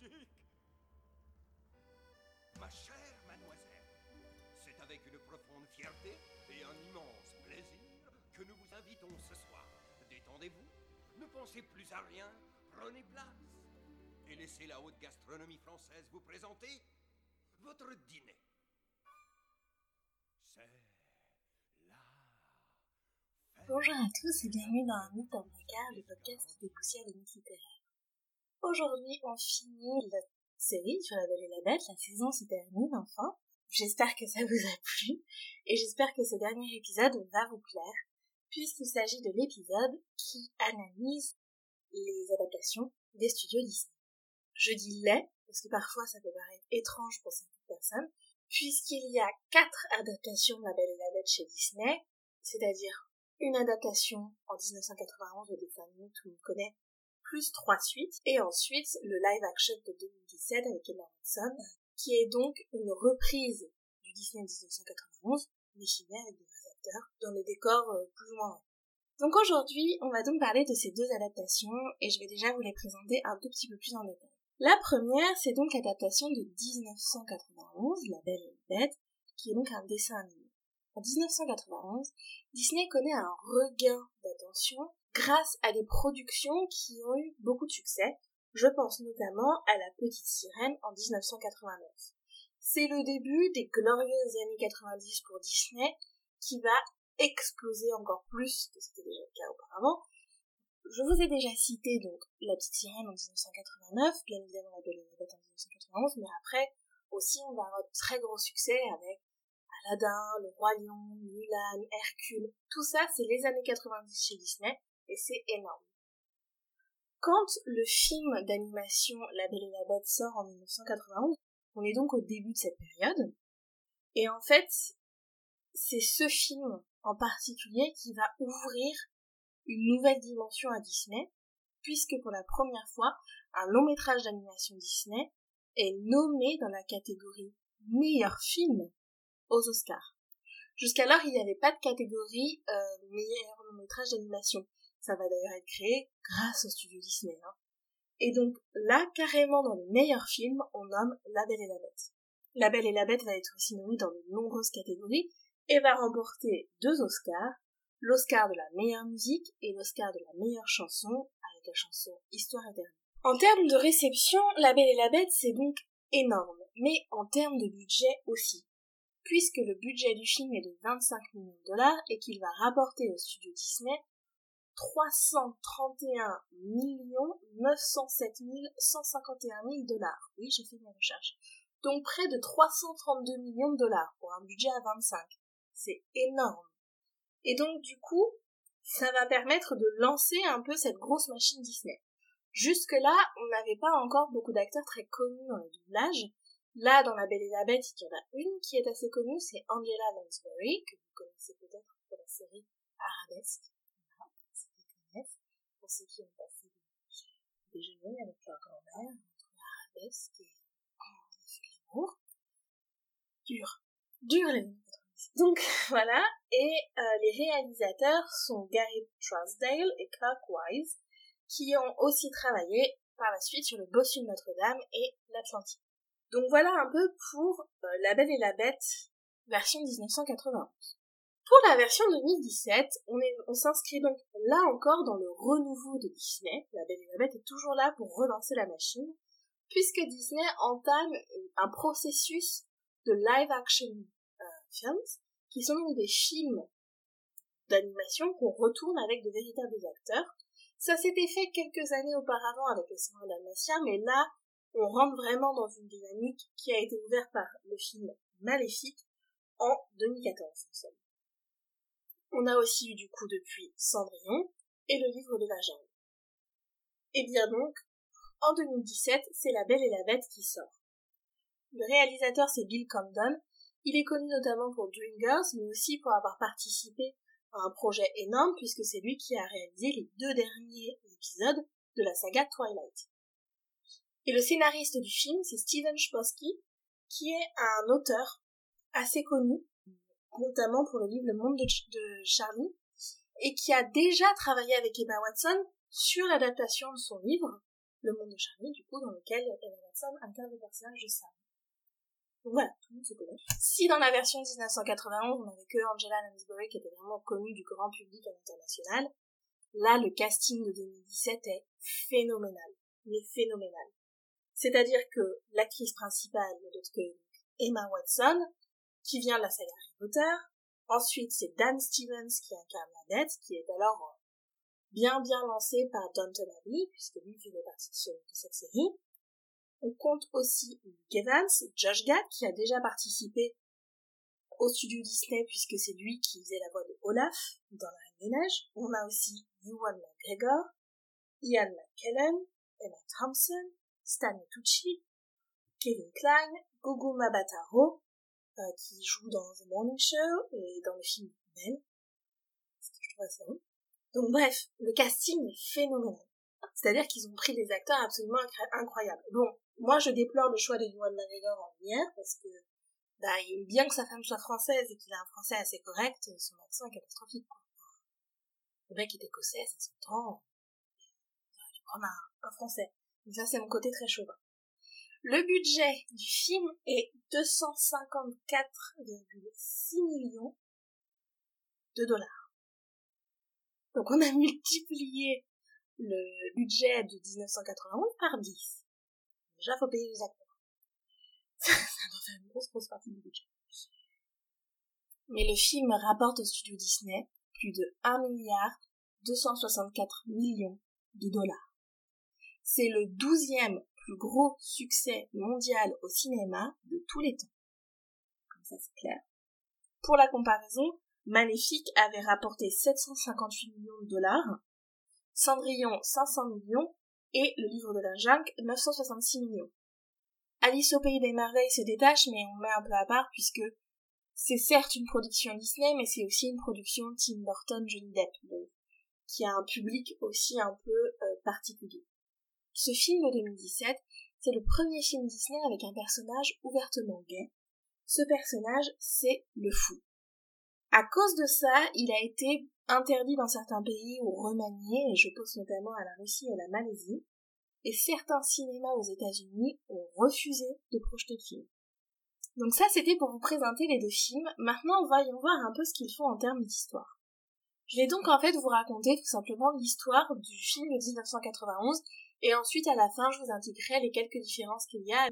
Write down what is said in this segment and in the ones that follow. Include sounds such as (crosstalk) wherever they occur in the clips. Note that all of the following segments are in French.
musique Ma chère mademoiselle, c'est avec une profonde fierté et un immense plaisir que nous vous invitons ce soir. Détendez-vous, ne pensez plus à rien, prenez place et laissez la haute gastronomie française vous présenter votre dîner. C'est la fête. Bonjour à tous et bienvenue dans un mythe en placard, le podcast des poussières des mythes littéraires. Aujourd'hui, on finit la série sur la Belle et la Bête, la saison se termine enfin. J'espère que ça vous a plu et j'espère que ce dernier épisode va vous plaire puisqu'il s'agit de l'épisode qui analyse les adaptations des studios Disney. Je dis les parce que parfois ça peut paraître étrange pour certaines personnes puisqu'il y a quatre adaptations de la Belle et la Bête chez Disney, c'est-à-dire une adaptation en 1991 de The Family, tout le monde connaît, plus trois suites, et ensuite le live action de 2017 avec Emma Watson, qui est donc une reprise du Disney 1991, mais filmée avec des vrais acteurs, dans des décors euh, plus ou moins. Donc aujourd'hui, on va donc parler de ces deux adaptations, et je vais déjà vous les présenter un tout petit peu plus en détail. La première, c'est donc l'adaptation de 1991, La Belle et la Bête, qui est donc un dessin animé. En 1991, Disney connaît un regain d'attention grâce à des productions qui ont eu beaucoup de succès. Je pense notamment à La Petite Sirène en 1989. C'est le début des glorieuses années 90 pour Disney qui va exploser encore plus que c'était déjà le cas auparavant. Je vous ai déjà cité donc La Petite Sirène en 1989, bien évidemment La Belle en 1991, mais après aussi on va avoir de très gros succès avec Aladdin, Le Roi Lion, Mulan, Hercule. Tout ça c'est les années 90 chez Disney et c'est énorme. Quand le film d'animation La Belle et la Bête sort en 1991, on est donc au début de cette période, et en fait, c'est ce film en particulier qui va ouvrir une nouvelle dimension à Disney, puisque pour la première fois, un long métrage d'animation Disney est nommé dans la catégorie meilleur film aux Oscars. Jusqu'alors, il n'y avait pas de catégorie euh, meilleur long métrage d'animation. Ça va d'ailleurs être créé grâce au studio Disney. Hein. Et donc là, carrément dans les meilleurs films, on nomme La Belle et la Bête. La Belle et la Bête va être aussi nommée dans de nombreuses catégories et va remporter deux Oscars, l'Oscar de la meilleure musique et l'Oscar de la meilleure chanson avec la chanson Histoire éternelle. En termes de réception, La Belle et la Bête c'est donc énorme, mais en termes de budget aussi, puisque le budget du film est de 25 millions de dollars et qu'il va rapporter au studio Disney 331 millions 907 151 000 dollars. Oui, j'ai fait mes recherches. Donc près de 332 millions de dollars pour un budget à 25. C'est énorme. Et donc du coup, ça va permettre de lancer un peu cette grosse machine Disney. Jusque-là, on n'avait pas encore beaucoup d'acteurs très connus dans le doublage. Là, dans La Belle et la Bête, il y en a une qui est assez connue, c'est Angela Lansbury, que vous connaissez peut-être pour la série Arabesque qui ont passé des déjeuners avec leur grand-mère, entre l'arabesque et oh, l'amour. Dur. Dur les Donc (laughs) voilà, et euh, les réalisateurs sont Gary Trusdale et Clark Wise, qui ont aussi travaillé par la suite sur le Bossu de Notre-Dame et l'Atlantique. Donc voilà un peu pour euh, La Belle et la Bête version 1991. Pour la version 2017, on, on s'inscrit donc là encore dans le renouveau de Disney. La Belle et la Bête est toujours là pour relancer la machine, puisque Disney entame un processus de live action euh, films, qui sont donc des films d'animation qu'on retourne avec de véritables acteurs. Ça s'était fait quelques années auparavant avec les soins mais là, on rentre vraiment dans une dynamique qui a été ouverte par le film Maléfique en 2014, on a aussi eu du coup depuis Cendrillon et le livre de la jungle. Et bien donc, en 2017, c'est La Belle et la Bête qui sort. Le réalisateur c'est Bill Condon. Il est connu notamment pour Dreamgirls, mais aussi pour avoir participé à un projet énorme puisque c'est lui qui a réalisé les deux derniers épisodes de la saga Twilight. Et le scénariste du film, c'est Steven Chbosky, qui est un auteur assez connu notamment pour le livre Le Monde de, Charlie, et qui a déjà travaillé avec Emma Watson sur l'adaptation de son livre, Le monde de Charlie, du coup, dans lequel Emma Watson incarne le personnage de Sam. Voilà, tout le monde se connaît. Si dans la version 1991, on n'avait que Angela Lansbury qui était vraiment connue du grand public à l'international, là, le casting de 2017 est phénoménal. Il est phénoménal. C'est-à-dire que l'actrice principale d'autre Emma Watson, qui vient de la saga Harry Potter. Ensuite, c'est Dan Stevens qui incarne la dette, qui est alors bien bien lancé par Downton Abbey, puisque lui faisait partie de, cette série. On compte aussi Nick Evans, Josh Gad, qui a déjà participé au studio Disney, puisque c'est lui qui faisait la voix de Olaf dans La Reine des Neiges. On a aussi Ewan McGregor, Ian McKellen, Emma Thompson, Stan Tucci, Kevin Klein, Gugu Mabataro, euh, qui joue dans The Morning Show et dans le film Belle. Je trouve ça Donc bref, le casting est phénoménal. C'est-à-dire qu'ils ont pris des acteurs absolument incroyables. Bon, moi je déplore le choix de Ewan McGregor en lumière parce que bah, il bien que sa femme soit française et qu'il a un français assez correct, son accent est catastrophique. Le mec est écossais, ça s'entend. Il prendre un, un français. Mais ça c'est mon côté très chauvin. Le budget du film est 254,6 millions de dollars. Donc on a multiplié le budget de 1991 par 10. Déjà, faut payer les acteurs. (laughs) ça doit faire une grosse, grosse partie du budget. Mais le film rapporte au studio Disney plus de 1 milliard 264 millions de dollars. C'est le douzième plus gros succès mondial au cinéma de tous les temps. Comme ça, c'est clair. Pour la comparaison, Maléfique avait rapporté 758 millions de dollars, Cendrillon 500 millions et Le Livre de la Jungle 966 millions. Alice au Pays des Merveilles se détache, mais on met un peu à part puisque c'est certes une production Disney, mais c'est aussi une production Tim Burton Johnny Depp, qui a un public aussi un peu euh, particulier. Ce film de 2017, c'est le premier film Disney avec un personnage ouvertement gay. Ce personnage, c'est le fou. À cause de ça, il a été interdit dans certains pays ou remanié, et je pense notamment à la Russie et à la Malaisie, et certains cinémas aux États-Unis ont refusé de projeter le film. Donc ça, c'était pour vous présenter les deux films. Maintenant, voyons voir un peu ce qu'ils font en termes d'histoire. Je vais donc en fait vous raconter tout simplement l'histoire du film de 1991 et ensuite, à la fin, je vous indiquerai les quelques différences qu'il y a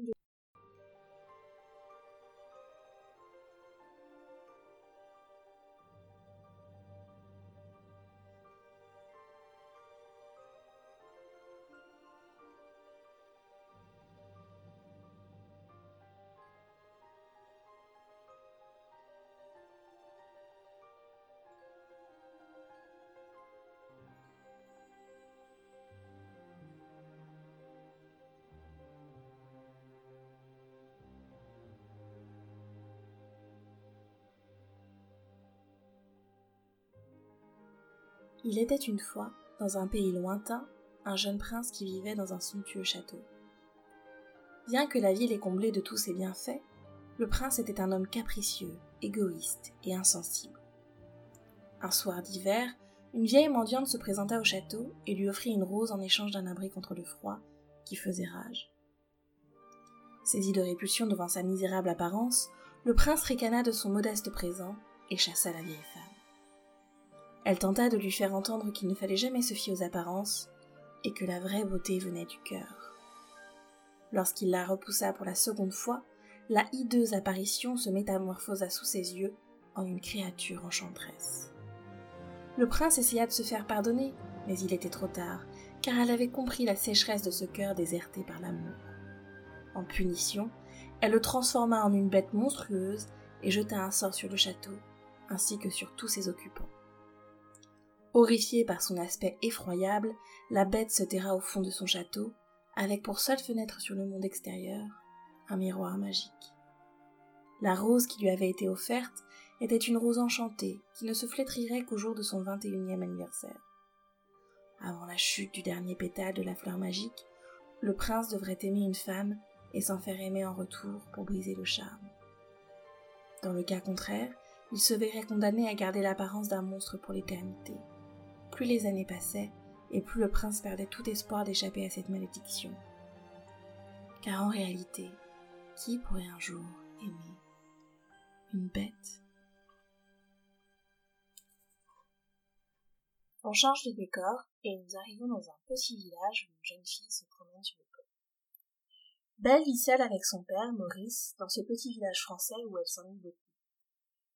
Il était une fois, dans un pays lointain, un jeune prince qui vivait dans un somptueux château. Bien que la ville est comblée de tous ses bienfaits, le prince était un homme capricieux, égoïste et insensible. Un soir d'hiver, une vieille mendiante se présenta au château et lui offrit une rose en échange d'un abri contre le froid qui faisait rage. Saisi de répulsion devant sa misérable apparence, le prince ricana de son modeste présent et chassa la vieille femme. Elle tenta de lui faire entendre qu'il ne fallait jamais se fier aux apparences et que la vraie beauté venait du cœur. Lorsqu'il la repoussa pour la seconde fois, la hideuse apparition se métamorphosa sous ses yeux en une créature enchanteresse. Le prince essaya de se faire pardonner, mais il était trop tard, car elle avait compris la sécheresse de ce cœur déserté par l'amour. En punition, elle le transforma en une bête monstrueuse et jeta un sort sur le château, ainsi que sur tous ses occupants. Horrifiée par son aspect effroyable, la bête se terra au fond de son château, avec pour seule fenêtre sur le monde extérieur un miroir magique. La rose qui lui avait été offerte était une rose enchantée qui ne se flétrirait qu'au jour de son vingt et unième anniversaire. Avant la chute du dernier pétale de la fleur magique, le prince devrait aimer une femme et s'en faire aimer en retour pour briser le charme. Dans le cas contraire, il se verrait condamné à garder l'apparence d'un monstre pour l'éternité. Plus les années passaient, et plus le prince perdait tout espoir d'échapper à cette malédiction. Car en réalité, qui pourrait un jour aimer une bête? On change de décor et nous arrivons dans un petit village où une jeune fille se promène sur le pont. Belle vit seule avec son père, Maurice, dans ce petit village français où elle s'ennuie beaucoup.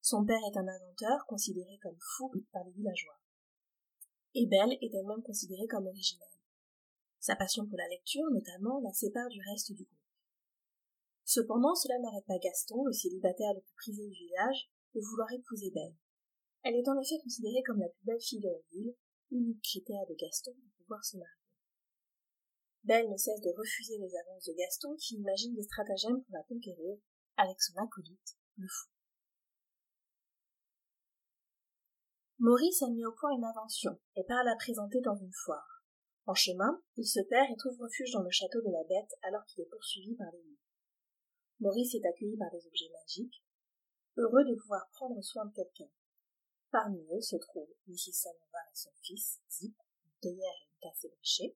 Son père est un inventeur considéré comme fou par les villageois. Et Belle est elle-même considérée comme originale. Sa passion pour la lecture, notamment, la sépare du reste du groupe. Cependant, cela n'arrête pas Gaston, le célibataire le plus prisé du village, de vouloir épouser Belle. Elle est en effet considérée comme la plus belle fille de la ville, unique critère de Gaston pour pouvoir se marier. Belle ne cesse de refuser les avances de Gaston qui imagine des stratagèmes pour la conquérir avec son acolyte, le fou. Maurice a mis au point une invention et part la présenter dans une foire. En chemin, il se perd et trouve refuge dans le château de la bête alors qu'il est poursuivi par les loups. Maurice est accueilli par des objets magiques, heureux de pouvoir prendre soin de quelqu'un. Parmi eux se trouvent Mrs. Salova et son fils, Zip, une théière et une tasse ébréchée,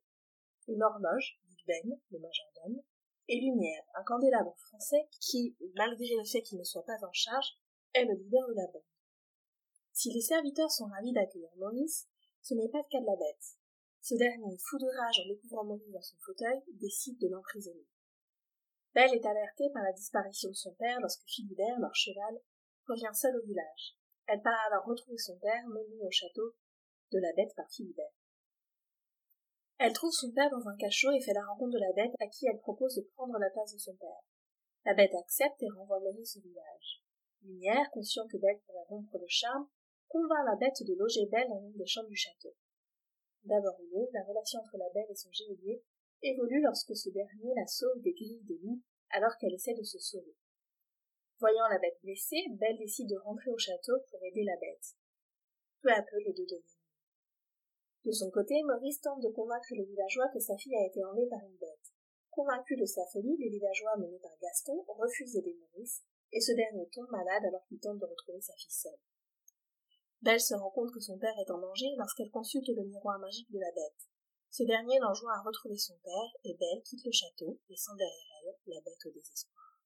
une horloge, Big Ben, le majordome, et Lumière, un candélabre français qui, malgré le fait qu'il ne soit pas en charge, est le leader de la bande. Si les serviteurs sont ravis d'accueillir Maurice, ce n'est pas le cas de la bête. Ce dernier, fou de rage en découvrant Maurice dans son fauteuil, décide de l'emprisonner. Belle est alertée par la disparition de son père lorsque Philibert, leur cheval, revient seul au village. Elle part alors retrouver son père mené au château de la bête par Philibert. Elle trouve son père dans un cachot et fait la rencontre de la bête à qui elle propose de prendre la place de son père. La bête accepte et renvoie Maurice au village. Lumière, conscient que Belle pourrait rompre le charme, convainc la bête de loger Belle dans une des chambres du château. D'abord houleuse, la relation entre la belle et son geôlier évolue lorsque ce dernier la sauve des griffes des loups alors qu'elle essaie de se sauver. Voyant la bête blessée, Belle décide de rentrer au château pour aider la bête. Peu à peu, les deux deviennent de son côté, Maurice tente de convaincre les villageois que sa fille a été enlevée par une bête. Convaincu de sa folie, les villageois menés par Gaston refusent d'aider Maurice, et ce dernier tombe malade alors qu'il tente de retrouver sa fille seule. Belle se rend compte que son père est en danger lorsqu'elle consulte le miroir magique de la bête. Ce dernier l'enjoint à retrouver son père, et Belle quitte le château, laissant derrière elle la bête au désespoir.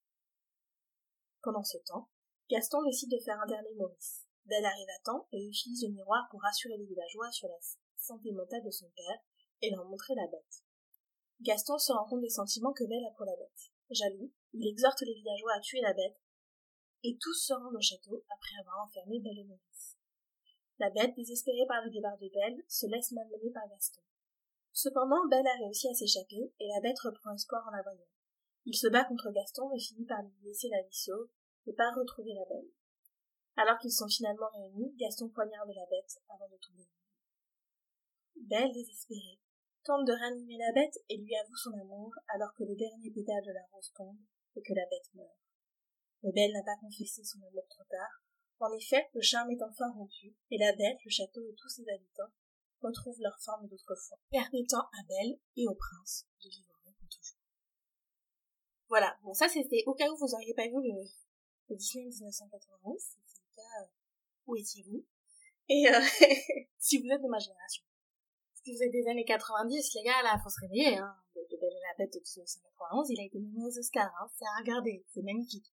Pendant ce temps, Gaston décide de faire interner Maurice. Belle arrive à temps et utilise le miroir pour rassurer les villageois sur la santé mentale de son père et leur montrer la bête. Gaston se rend compte des sentiments que Belle a pour la bête. Jaloux, il exhorte les villageois à tuer la bête, et tous se rendent au château après avoir enfermé Belle et Maurice. La bête, désespérée par le départ de Belle, se laisse malmener par Gaston. Cependant, Belle a réussi à s'échapper, et la bête reprend espoir en la voyant. Il se bat contre Gaston et finit par lui laisser la vie sauve et par retrouver la belle. Alors qu'ils sont finalement réunis, Gaston poignarde la bête avant de tomber. Belle, désespérée, tente de ranimer la bête et lui avoue son amour alors que le dernier pétale de la rose tombe et que la bête meurt. Mais Belle n'a pas confessé son amour trop tard. En effet, le charme est enfin rompu, et la bête, le château et tous ses habitants retrouvent leur forme d'autrefois, permettant à Belle et au prince de vivre voilà, bon ça c'était au cas où vous n'auriez pas vu le, le Disney 1991, c'était le cas euh, où étiez-vous? Et euh, (laughs) si vous êtes de ma génération. Si vous êtes des années 90, les gars, là, faut se réveiller, hein. De Belle et la Bête de 1991, il a été nommé aux Oscars, hein. C'est à regarder, c'est magnifique.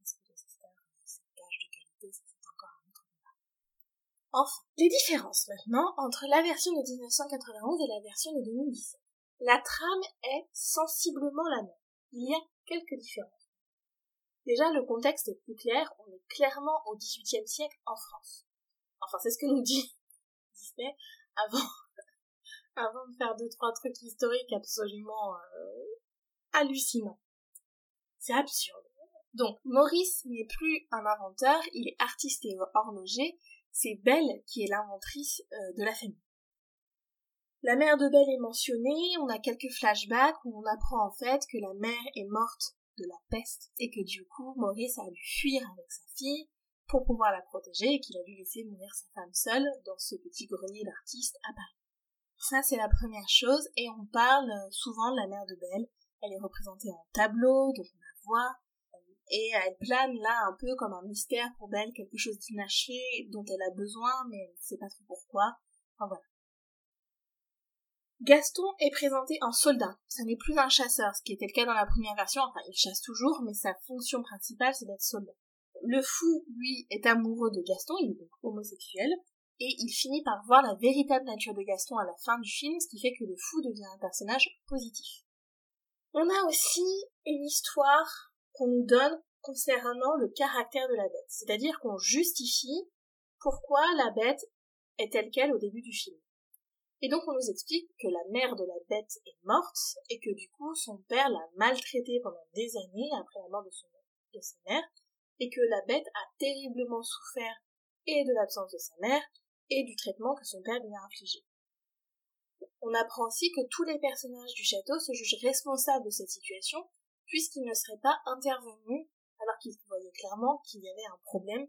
Est-ce que les Oscars, c'est gage de qualité, ça c'est encore un autre débat. Enfin, les différences maintenant entre la version de 1991 et la version de 2017. La trame est sensiblement la même il y a quelques différences. Déjà, le contexte est plus clair, on est clairement au XVIIIe siècle en France. Enfin, c'est ce que nous dit (laughs) Disney (laughs) avant, de faire deux, trois trucs historiques absolument euh, hallucinants. C'est absurde. Donc, Maurice n'est plus un inventeur, il est artiste et horloger, c'est Belle qui est l'inventrice euh, de la famille. La mère de Belle est mentionnée, on a quelques flashbacks où on apprend en fait que la mère est morte de la peste et que du coup Maurice a dû fuir avec sa fille pour pouvoir la protéger et qu'il a dû laisser mourir sa femme seule dans ce petit grenier d'artiste à Paris. Ça c'est la première chose et on parle souvent de la mère de Belle. Elle est représentée en tableau, donc on la voit, et elle plane là un peu comme un mystère pour Belle, quelque chose d'inachevé dont elle a besoin mais elle ne sait pas trop pourquoi. Enfin voilà. Gaston est présenté en soldat. Ce n'est plus un chasseur, ce qui était le cas dans la première version. Enfin, il chasse toujours, mais sa fonction principale, c'est d'être soldat. Le fou, lui, est amoureux de Gaston, il est donc homosexuel, et il finit par voir la véritable nature de Gaston à la fin du film, ce qui fait que le fou devient un personnage positif. On a aussi une histoire qu'on nous donne concernant le caractère de la bête, c'est-à-dire qu'on justifie pourquoi la bête est telle qu'elle au début du film. Et donc on nous explique que la mère de la bête est morte et que du coup son père l'a maltraitée pendant des années après la mort de, de sa mère et que la bête a terriblement souffert et de l'absence de sa mère et du traitement que son père lui a infligé. On apprend aussi que tous les personnages du château se jugent responsables de cette situation puisqu'ils ne seraient pas intervenus alors qu'ils voyaient clairement qu'il y avait un problème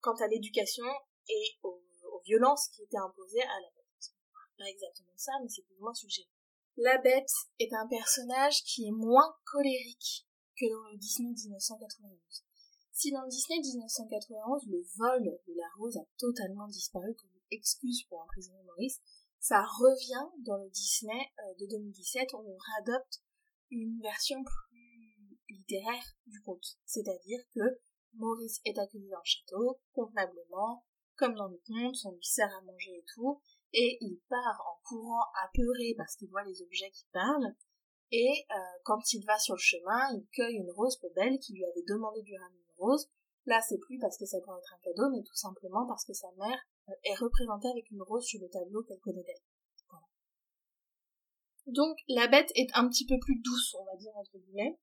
quant à l'éducation et aux, violences qui étaient imposées à la bête. Pas exactement ça, mais c'est plus ou moins suggéré. La bête est un personnage qui est moins colérique que dans le Disney 1991. Si dans Disney 1991, le vol de la rose a totalement disparu comme excuse pour emprisonner Maurice, ça revient dans le Disney euh, de 2017 où on réadopte une version littéraire du conte. C'est-à-dire que Maurice est accueilli dans le château, convenablement, comme dans le conte, on lui sert à manger et tout, et il part en courant apeuré parce qu'il voit les objets qui parlent, et euh, quand il va sur le chemin, il cueille une rose pour Belle qui lui avait demandé de lui ramener une rose. Là, c'est plus parce que ça pourrait être un cadeau, mais tout simplement parce que sa mère euh, est représentée avec une rose sur le tableau qu'elle connaît d'elle. Donc, la bête est un petit peu plus douce, on va dire, entre guillemets.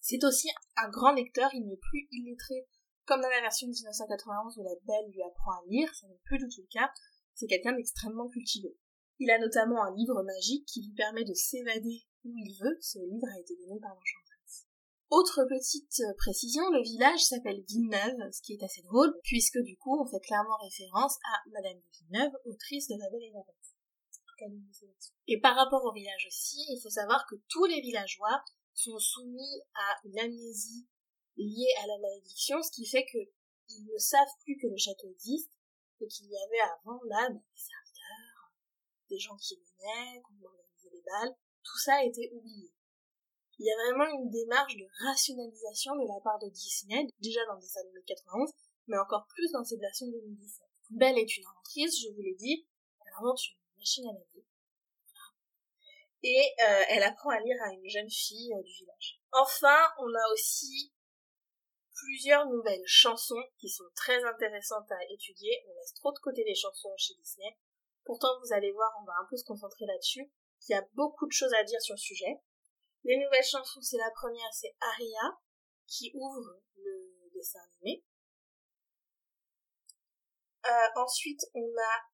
C'est aussi un grand lecteur, il n'est plus illettré comme dans la version de 1991 où la belle lui apprend à lire, ça n'est plus du tout le cas, c'est quelqu'un d'extrêmement cultivé. Il a notamment un livre magique qui lui permet de s'évader où il veut, ce livre a été donné par l'enchantresse. Autre petite précision, le village s'appelle Villeneuve, ce qui est assez drôle, puisque du coup on fait clairement référence à Madame Villeneuve, autrice de La Belle et la Bête. Et par rapport au village aussi, il faut savoir que tous les villageois sont soumis à une amnésie liée à la malédiction, ce qui fait qu'ils ne savent plus que le château existe et qu'il y avait avant là des serviteurs, des gens qui venaient, qu'on organisait des balles, tout ça a été oublié. Il y a vraiment une démarche de rationalisation de la part de Disney, déjà dans des années 91, mais encore plus dans cette version de 2017. Belle est une inventrice, je vous l'ai dit, elle invente une machine à laver. Et euh, elle apprend à lire à une jeune fille euh, du village. Enfin, on a aussi plusieurs nouvelles chansons qui sont très intéressantes à étudier. On laisse trop de côté les chansons chez Disney. Pourtant, vous allez voir, on va un peu se concentrer là-dessus. Il y a beaucoup de choses à dire sur le sujet. Les nouvelles chansons, c'est la première, c'est Aria, qui ouvre le dessin animé. Euh, ensuite, on a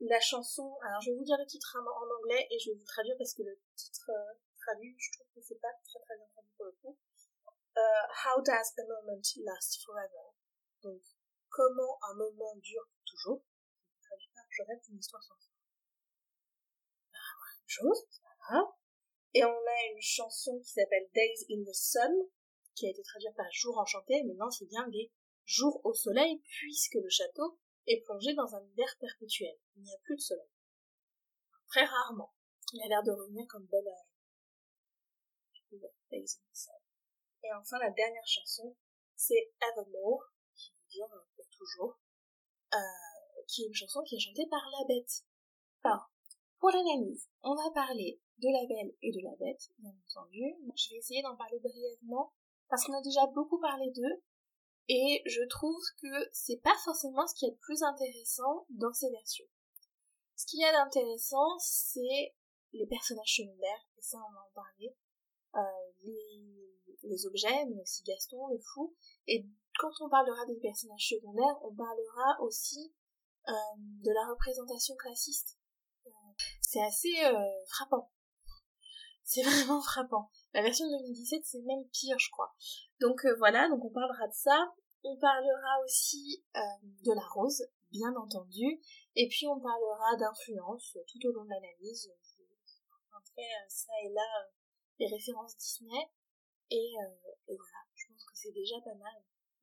la chanson, alors je vais vous dire le titre en anglais et je vais vous traduire parce que le titre euh, traduit, je trouve que c'est pas très très bien traduit pour le coup. Uh, how does a moment last forever? Donc, comment un moment dure toujours? Je rêve une histoire sans fin. Bah, même chose, voilà. Et on a une chanson qui s'appelle Days in the Sun, qui a été traduite par Jour enchanté, mais non, c'est bien des jours au soleil, puisque le château est plongé dans un hiver perpétuel. Il n'y a plus de soleil. Très rarement. Il a l'air de revenir comme belle Sun. Et enfin, la dernière chanson, c'est Evermore, qui veut dire euh, pour toujours, euh, qui est une chanson qui est chantée par La Bête. Alors, pour l'analyse, on va parler de La Belle et de La Bête, bien entendu. Je vais essayer d'en parler brièvement, parce qu'on a déjà beaucoup parlé d'eux, et je trouve que c'est pas forcément ce qui est le plus intéressant dans ces versions. Ce qu'il y a d'intéressant, c'est les personnages secondaires, et ça on va en parler, euh, les objets, mais aussi Gaston, le fou. Et quand on parlera des personnages secondaires, on parlera aussi euh, de la représentation classiste. Euh, c'est assez euh, frappant. C'est (laughs) vraiment frappant. La version de 2017, c'est même pire, je crois. Donc voilà, donc on parlera de ça. On parlera aussi de la rose, bien entendu. Et puis on parlera d'influence tout au long de l'analyse. Je montrerai ça et là les références Disney. Et, euh, voilà, je pense que c'est déjà pas mal.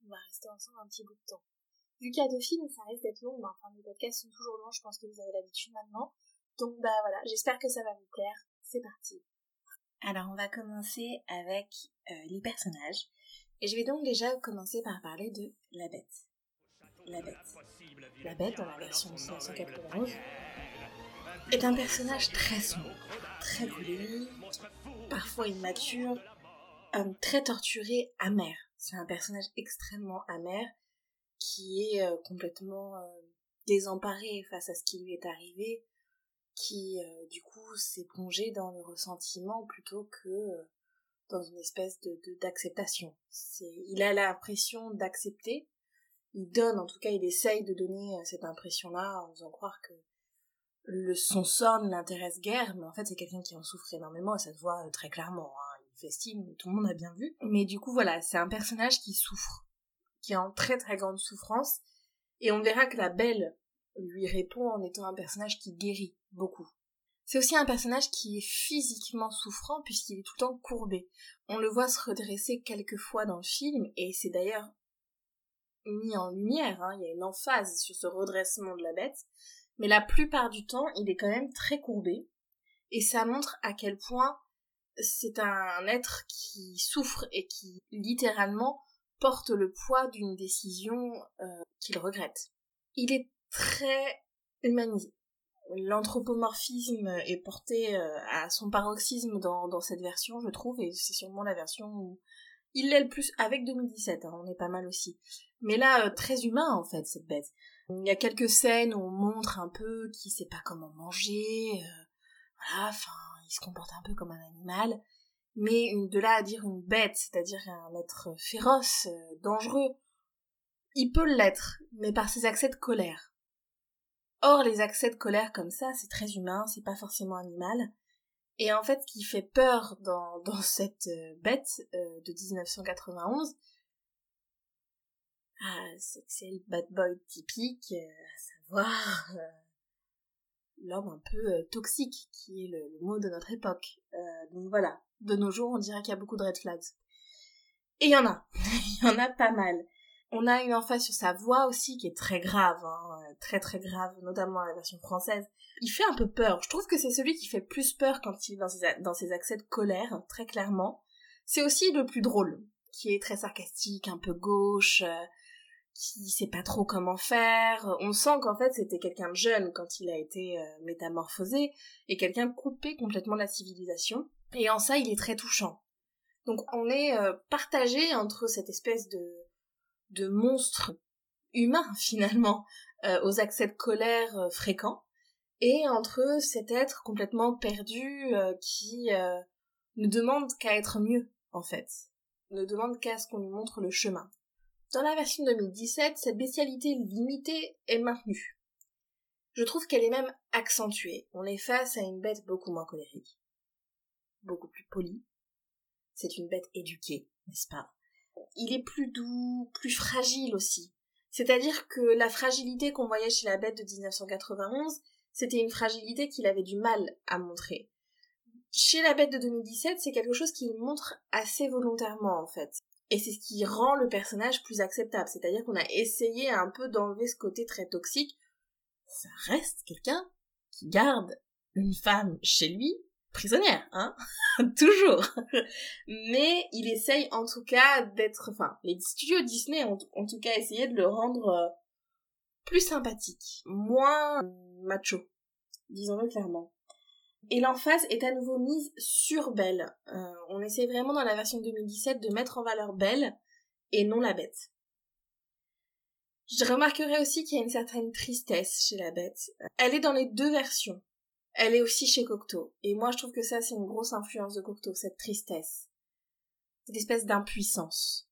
On va rester ensemble un petit bout de temps. Vu qu'il y a ça risque d'être long, mais enfin les podcasts sont toujours longs, je pense que vous avez l'habitude maintenant. Donc bah voilà, j'espère que ça va vous plaire. C'est parti. Alors on va commencer avec euh, les personnages. Et je vais donc déjà commencer par parler de la bête. La bête. La bête dans la version de 1991 est un personnage très sombre, très colérique, parfois immature, très torturé, amer. C'est un personnage extrêmement amer qui est euh, complètement euh, désemparé face à ce qui lui est arrivé, qui du coup s'est plongé dans le ressentiment plutôt que dans une espèce de d'acceptation. il a l'impression d'accepter, il donne, en tout cas il essaye de donner cette impression-là en faisant croire que le, son sort ne l'intéresse guère, mais en fait c'est quelqu'un qui en souffre énormément et ça se voit très clairement. Hein festime, tout le monde a bien vu. Mais du coup, voilà, c'est un personnage qui souffre, qui est en très très grande souffrance, et on verra que la belle lui répond en étant un personnage qui guérit beaucoup. C'est aussi un personnage qui est physiquement souffrant puisqu'il est tout le temps courbé. On le voit se redresser quelques fois dans le film, et c'est d'ailleurs mis en lumière, hein, il y a une emphase sur ce redressement de la bête, mais la plupart du temps, il est quand même très courbé, et ça montre à quel point c'est un être qui souffre et qui littéralement porte le poids d'une décision euh, qu'il regrette. Il est très humanisé. L'anthropomorphisme est porté euh, à son paroxysme dans, cette version, je trouve, et c'est sûrement la version où il l'est le plus avec 2017, hein, on est pas mal aussi. Mais là, euh, très humain en fait, cette bête. Il y a quelques scènes où on montre un peu qu'il sait pas comment manger, voilà, enfin, il se comporte un peu comme un animal, mais de là à dire une bête, c'est-à-dire un être féroce, euh, dangereux, il peut l'être, mais par ses accès de colère. Or, les accès de colère comme ça, c'est très humain, c'est pas forcément animal. Et en fait, ce qui fait peur dans, (laughs) cette euh, bête euh, de 1991, ah, c'est le bad boy typique, à savoir l'homme un peu euh, toxique, qui est le, mot de notre époque. Euh, donc voilà, de nos jours, on dirait qu'il y a beaucoup de red flags. Et il y en a, (laughs) il y en a pas mal. On a une emphase sur sa voix aussi qui est très grave, hein, euh, très très grave, notamment la version française. Il fait un peu peur. Je trouve que c'est celui qui fait plus peur quand il est dans ses, dans ses accès de colère, très clairement. C'est aussi le plus drôle, qui est très sarcastique, un peu gauche, qui sait pas trop comment faire. On sent qu'en fait c'était quelqu'un de jeune quand il a été euh, métamorphosé et quelqu'un coupé complètement de la civilisation. Et en ça il est très touchant. Donc on est euh, partagé entre cette espèce de de monstre humain (laughs) finalement euh, aux accès de colère fréquents et entre cet être complètement perdu qui ne demande qu'à être mieux en fait, ne demande qu'à ce qu'on lui montre le chemin. Dans la version 2017, cette bestialité limitée est maintenue. Je trouve qu'elle est même accentuée. On est face à une bête beaucoup moins colérique, beaucoup plus polie. C'est une bête éduquée, n'est-ce pas? Il est plus doux, plus fragile aussi. C'est-à-dire que la fragilité qu'on voyait chez la bête de 1991, c'était une fragilité qu'il avait du mal à montrer. Chez la bête de 2017, c'est quelque chose qu'il montre assez volontairement en fait. Et c'est ce qui rend le personnage plus acceptable. C'est-à-dire qu'on a essayé un peu d'enlever ce côté très toxique. Ça reste quelqu'un qui garde une femme chez lui, prisonnière, hein (laughs) Toujours. Mais il essaye en tout cas d'être... Enfin, les studios Disney ont en tout cas essayé de le rendre euh, plus sympathique, moins macho, disons-le clairement. Et l'emphase est à nouveau mise sur Belle. Euh, on essaie vraiment dans la version 2017 de mettre en valeur Belle et non la bête. Je remarquerai aussi qu'il y a une certaine tristesse chez la bête. Elle est dans les deux versions. Elle est aussi chez Cocteau. Et moi je trouve que ça c'est une grosse influence de Cocteau, cette tristesse. Cette espèce d'impuissance.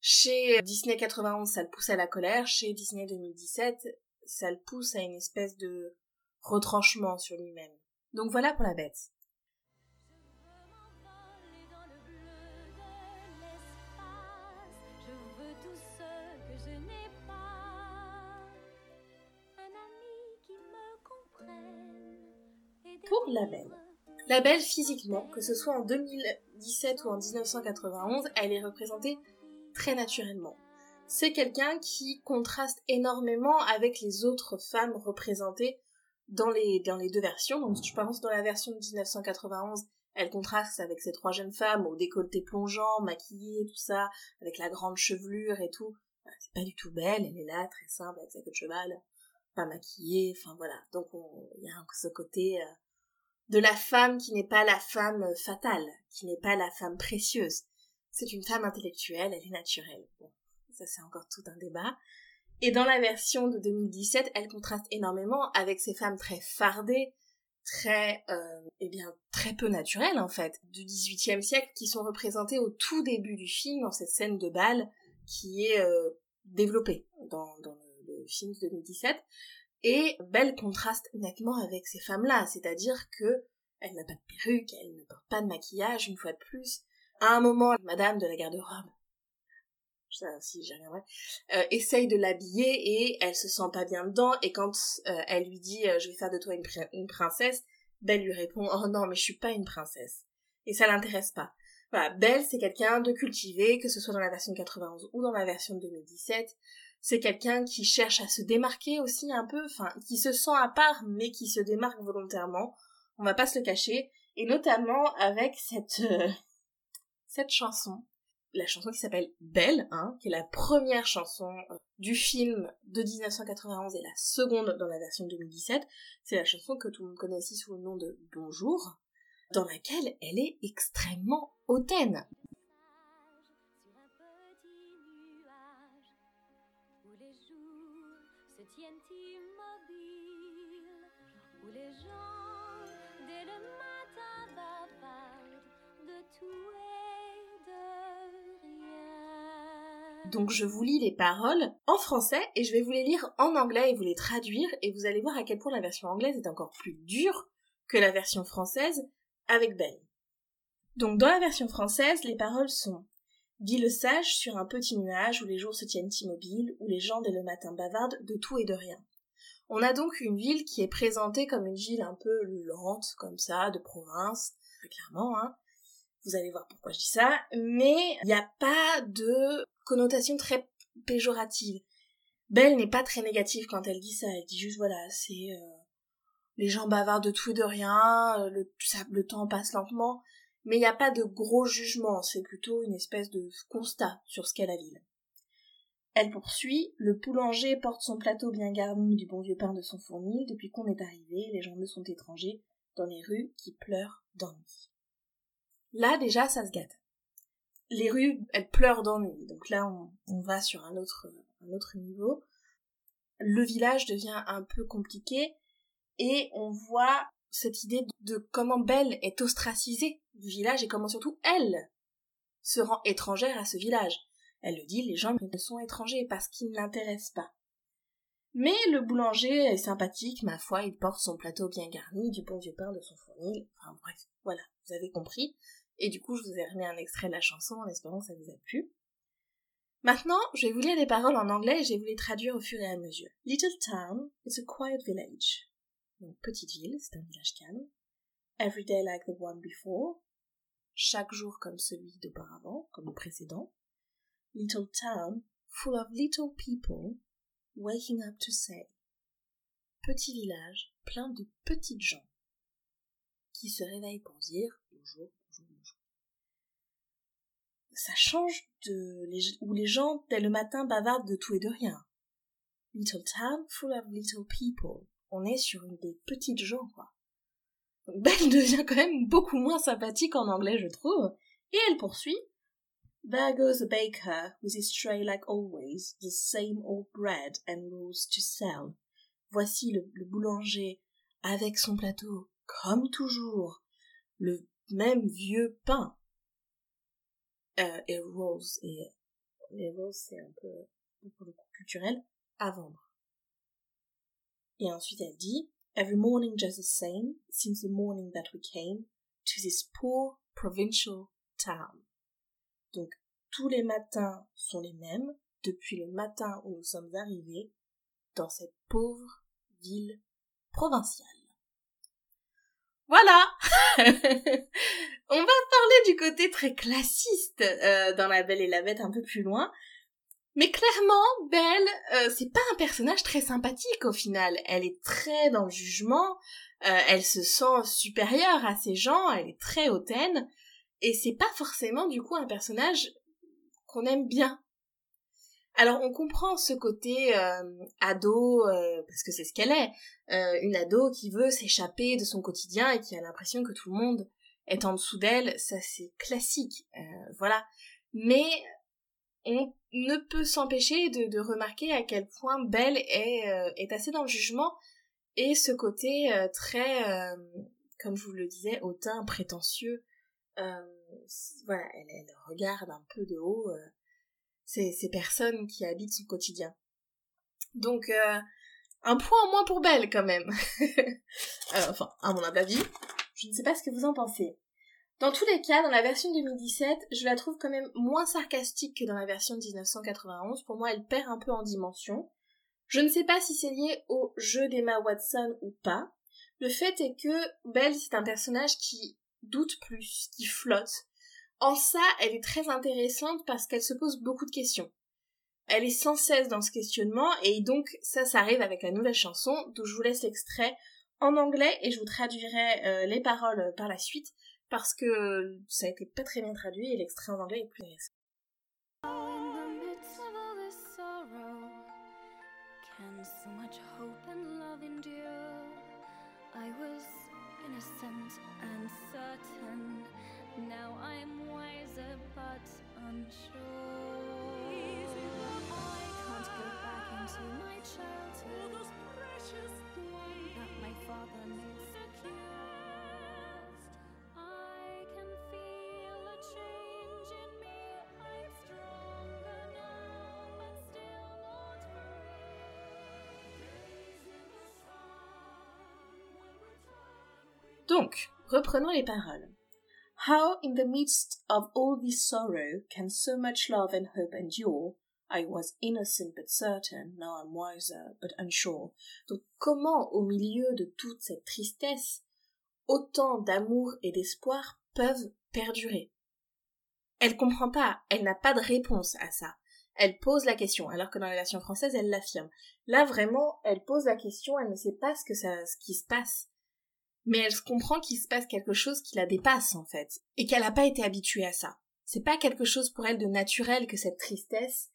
Chez Disney 91, ça le pousse à la colère. Chez Disney 2017, ça le pousse à une espèce de retranchement sur lui-même. Donc voilà pour la bête. Pour la belle. La belle physiquement, que ce soit en 2017 ou en 1991, elle est représentée très naturellement. C'est quelqu'un qui contraste énormément avec les autres femmes représentées dans les, deux versions. Donc, je pense dans la version de 1991, elle contraste avec ces trois jeunes femmes au décolleté plongeant, maquillées, tout ça, avec la grande chevelure et tout. C'est pas du tout belle, elle est là, très simple, avec sa queue de cheval, pas maquillée, enfin voilà. Donc il y a ce côté euh, de la femme qui n'est pas la femme fatale, qui n'est pas la femme précieuse. C'est une femme intellectuelle, elle est naturelle. Bon, ça c'est encore tout un débat. Et dans la version de 2017, elle contraste énormément avec ces femmes très fardées, très, euh, eh bien, très peu naturelles en fait, du XVIIIe siècle, qui sont représentées au tout début du film dans cette scène de bal qui est euh, développée dans, dans le, le, film de 2017. Et Belle contraste nettement avec ces femmes-là, c'est-à-dire que elle n'a pas de perruque, elle ne porte pas de maquillage une fois de plus. À un moment, Madame de la garde-robe ça aussi j'y reviendrai, euh, essaye de l'habiller et elle se sent pas bien dedans et quand euh, elle lui dit euh, je vais faire de toi une, princesse, Belle lui répond oh non mais je suis pas une princesse et ça l'intéresse pas. Voilà, Belle c'est quelqu'un de cultivé, que ce soit dans la version 91 ou dans la version 2017. C'est quelqu'un qui cherche à se démarquer aussi un peu, enfin qui se sent à part mais qui se démarque volontairement. On va pas se le cacher et notamment avec cette (laughs) cette chanson la chanson qui s'appelle Belle, hein, qui est la première chanson euh, du film de 1991 et la seconde dans la version 2017. C'est la chanson que tout le monde connaît aussi sous le nom de Bonjour, dans laquelle elle est extrêmement hautaine. Donc je vous lis les paroles en français et je vais vous les lire en anglais et vous les traduire et vous allez voir à quel point la version anglaise est encore plus dure que la version française avec Ben. Donc dans la version française, les paroles sont Dit le sage sur un petit nuage où les jours se tiennent immobiles, où les gens dès le matin bavardent de tout et de rien. On a donc une ville qui est présentée comme une ville un peu lente, comme ça, de province, très clairement, hein. Vous allez voir pourquoi je dis ça, mais il n'y a pas de connotation très péjorative. Belle n'est pas très négative quand elle dit ça, elle dit juste voilà, c'est euh, les gens bavardent de tout et de rien, euh, le, le temps passe lentement, mais il n'y a pas de gros jugement, c'est plutôt une espèce de constat sur ce qu'est la ville. Elle poursuit, le boulanger porte son plateau bien garni du bon vieux pain de son fournil, depuis qu'on est arrivé, les gens ne sont étrangers, dans les rues qui pleurent d'ennui. Là déjà ça se gâte les rues, elles pleurent d'ennui. Donc là, on, va sur un autre, un autre niveau. Le village devient un peu compliqué et on voit cette idée de comment Belle est ostracisée du village et comment surtout elle se rend étrangère à ce village. Elle le dit, les gens me sont étrangers parce qu'ils ne l'intéressent pas. Mais le boulanger est sympathique, ma foi, il porte son plateau bien garni, du bon vieux pain de son fournil. Enfin bref, voilà, vous avez compris. Et du coup, je vous ai remis un extrait de la chanson en espérant que ça vous a plu. Maintenant, je vais vous lire les paroles en anglais et je vais vous les traduire au fur et à mesure. Little town is a quiet village. Donc, petite ville, c'est un village calme. Every day like the one before. Chaque jour comme celui d'auparavant, comme le précédent. Little town full of little people waking up to say. Petit village plein de petites gens qui se réveillent pour dire bonjour, ça change de où les gens dès le matin bavardent de tout et de rien. Little town full of little people. On est sur une des petites gens, quoi. Belle (laughs) devient quand même beaucoup moins sympathique en anglais, je trouve. Et elle poursuit. There goes the baker with his tray like always, the same old bread and rolls to sell. Voici le, boulanger avec son plateau, comme toujours, le même vieux pain euh, et Rose. Et les Rose, c'est un peu, pour le coup, culturel, à vendre. Et ensuite, elle dit, Every morning just the same, since the morning that we came to this poor provincial town. Donc, tous les matins sont les mêmes depuis le matin où nous sommes arrivés dans cette pauvre ville provinciale. Voilà (laughs) On va parler du côté très classiste euh, dans La Belle et la Bête un peu plus loin. Mais clairement, Belle, euh, c'est pas un personnage très sympathique au final. Elle est très dans le jugement, euh, elle se sent supérieure à ces gens, elle est très hautaine, et c'est pas forcément du coup un personnage qu'on aime bien. Alors on comprend ce côté euh, ado, euh, parce que c'est ce qu'elle est, euh, une ado qui veut s'échapper de son quotidien et qui a l'impression que tout le monde est en dessous d'elle, ça c'est classique, voilà. Mais on ne peut s'empêcher de, de, remarquer à quel point Belle est, est assez dans le jugement et ce côté très, comme je vous le disais, hautain, prétentieux. Voilà, elle, regarde un peu de haut ces, ces personnes qui habitent son quotidien. Donc, euh, un point en moins pour Belle quand même. (laughs) Euh, enfin, à mon avis, je ne sais pas ce que vous en pensez. Dans tous les cas, dans la version 2017, je la trouve quand même moins sarcastique que dans la version 1991. Pour moi, elle perd un peu en dimension. Je ne sais pas si c'est lié au jeu d'Emma Watson ou pas. Le fait est que Belle, c'est un personnage qui doute plus, qui flotte, en ça, elle est très intéressante parce qu'elle se pose beaucoup de questions. Elle est sans cesse dans ce questionnement et donc ça, ça arrive avec la nouvelle chanson d'où je vous laisse l'extrait en anglais et je vous traduirai euh, les paroles par la suite parce que ça a été pas très bien traduit et l'extrait en anglais est plus intéressant. Now I'm wiser but unsure. I can't go back into my childhood. All those Precious that my father made secure. Donc, reprenons les paroles. How, in the midst of all this sorrow, can so much love and hope endure? I was innocent but certain, now I'm wiser but unsure. Donc, comment, au milieu de toute cette tristesse, autant d'amour et d'espoir peuvent perdurer? Elle comprend pas, elle n'a pas de réponse à ça. Elle pose la question, alors que dans la version française, elle l'affirme. Là, vraiment, elle pose la question, elle ne sait pas ce qui se passe mais elle comprend qu'il se passe quelque chose qui la dépasse en fait, et qu'elle n'a pas été habituée à ça. C'est pas quelque chose pour elle de naturel que cette tristesse,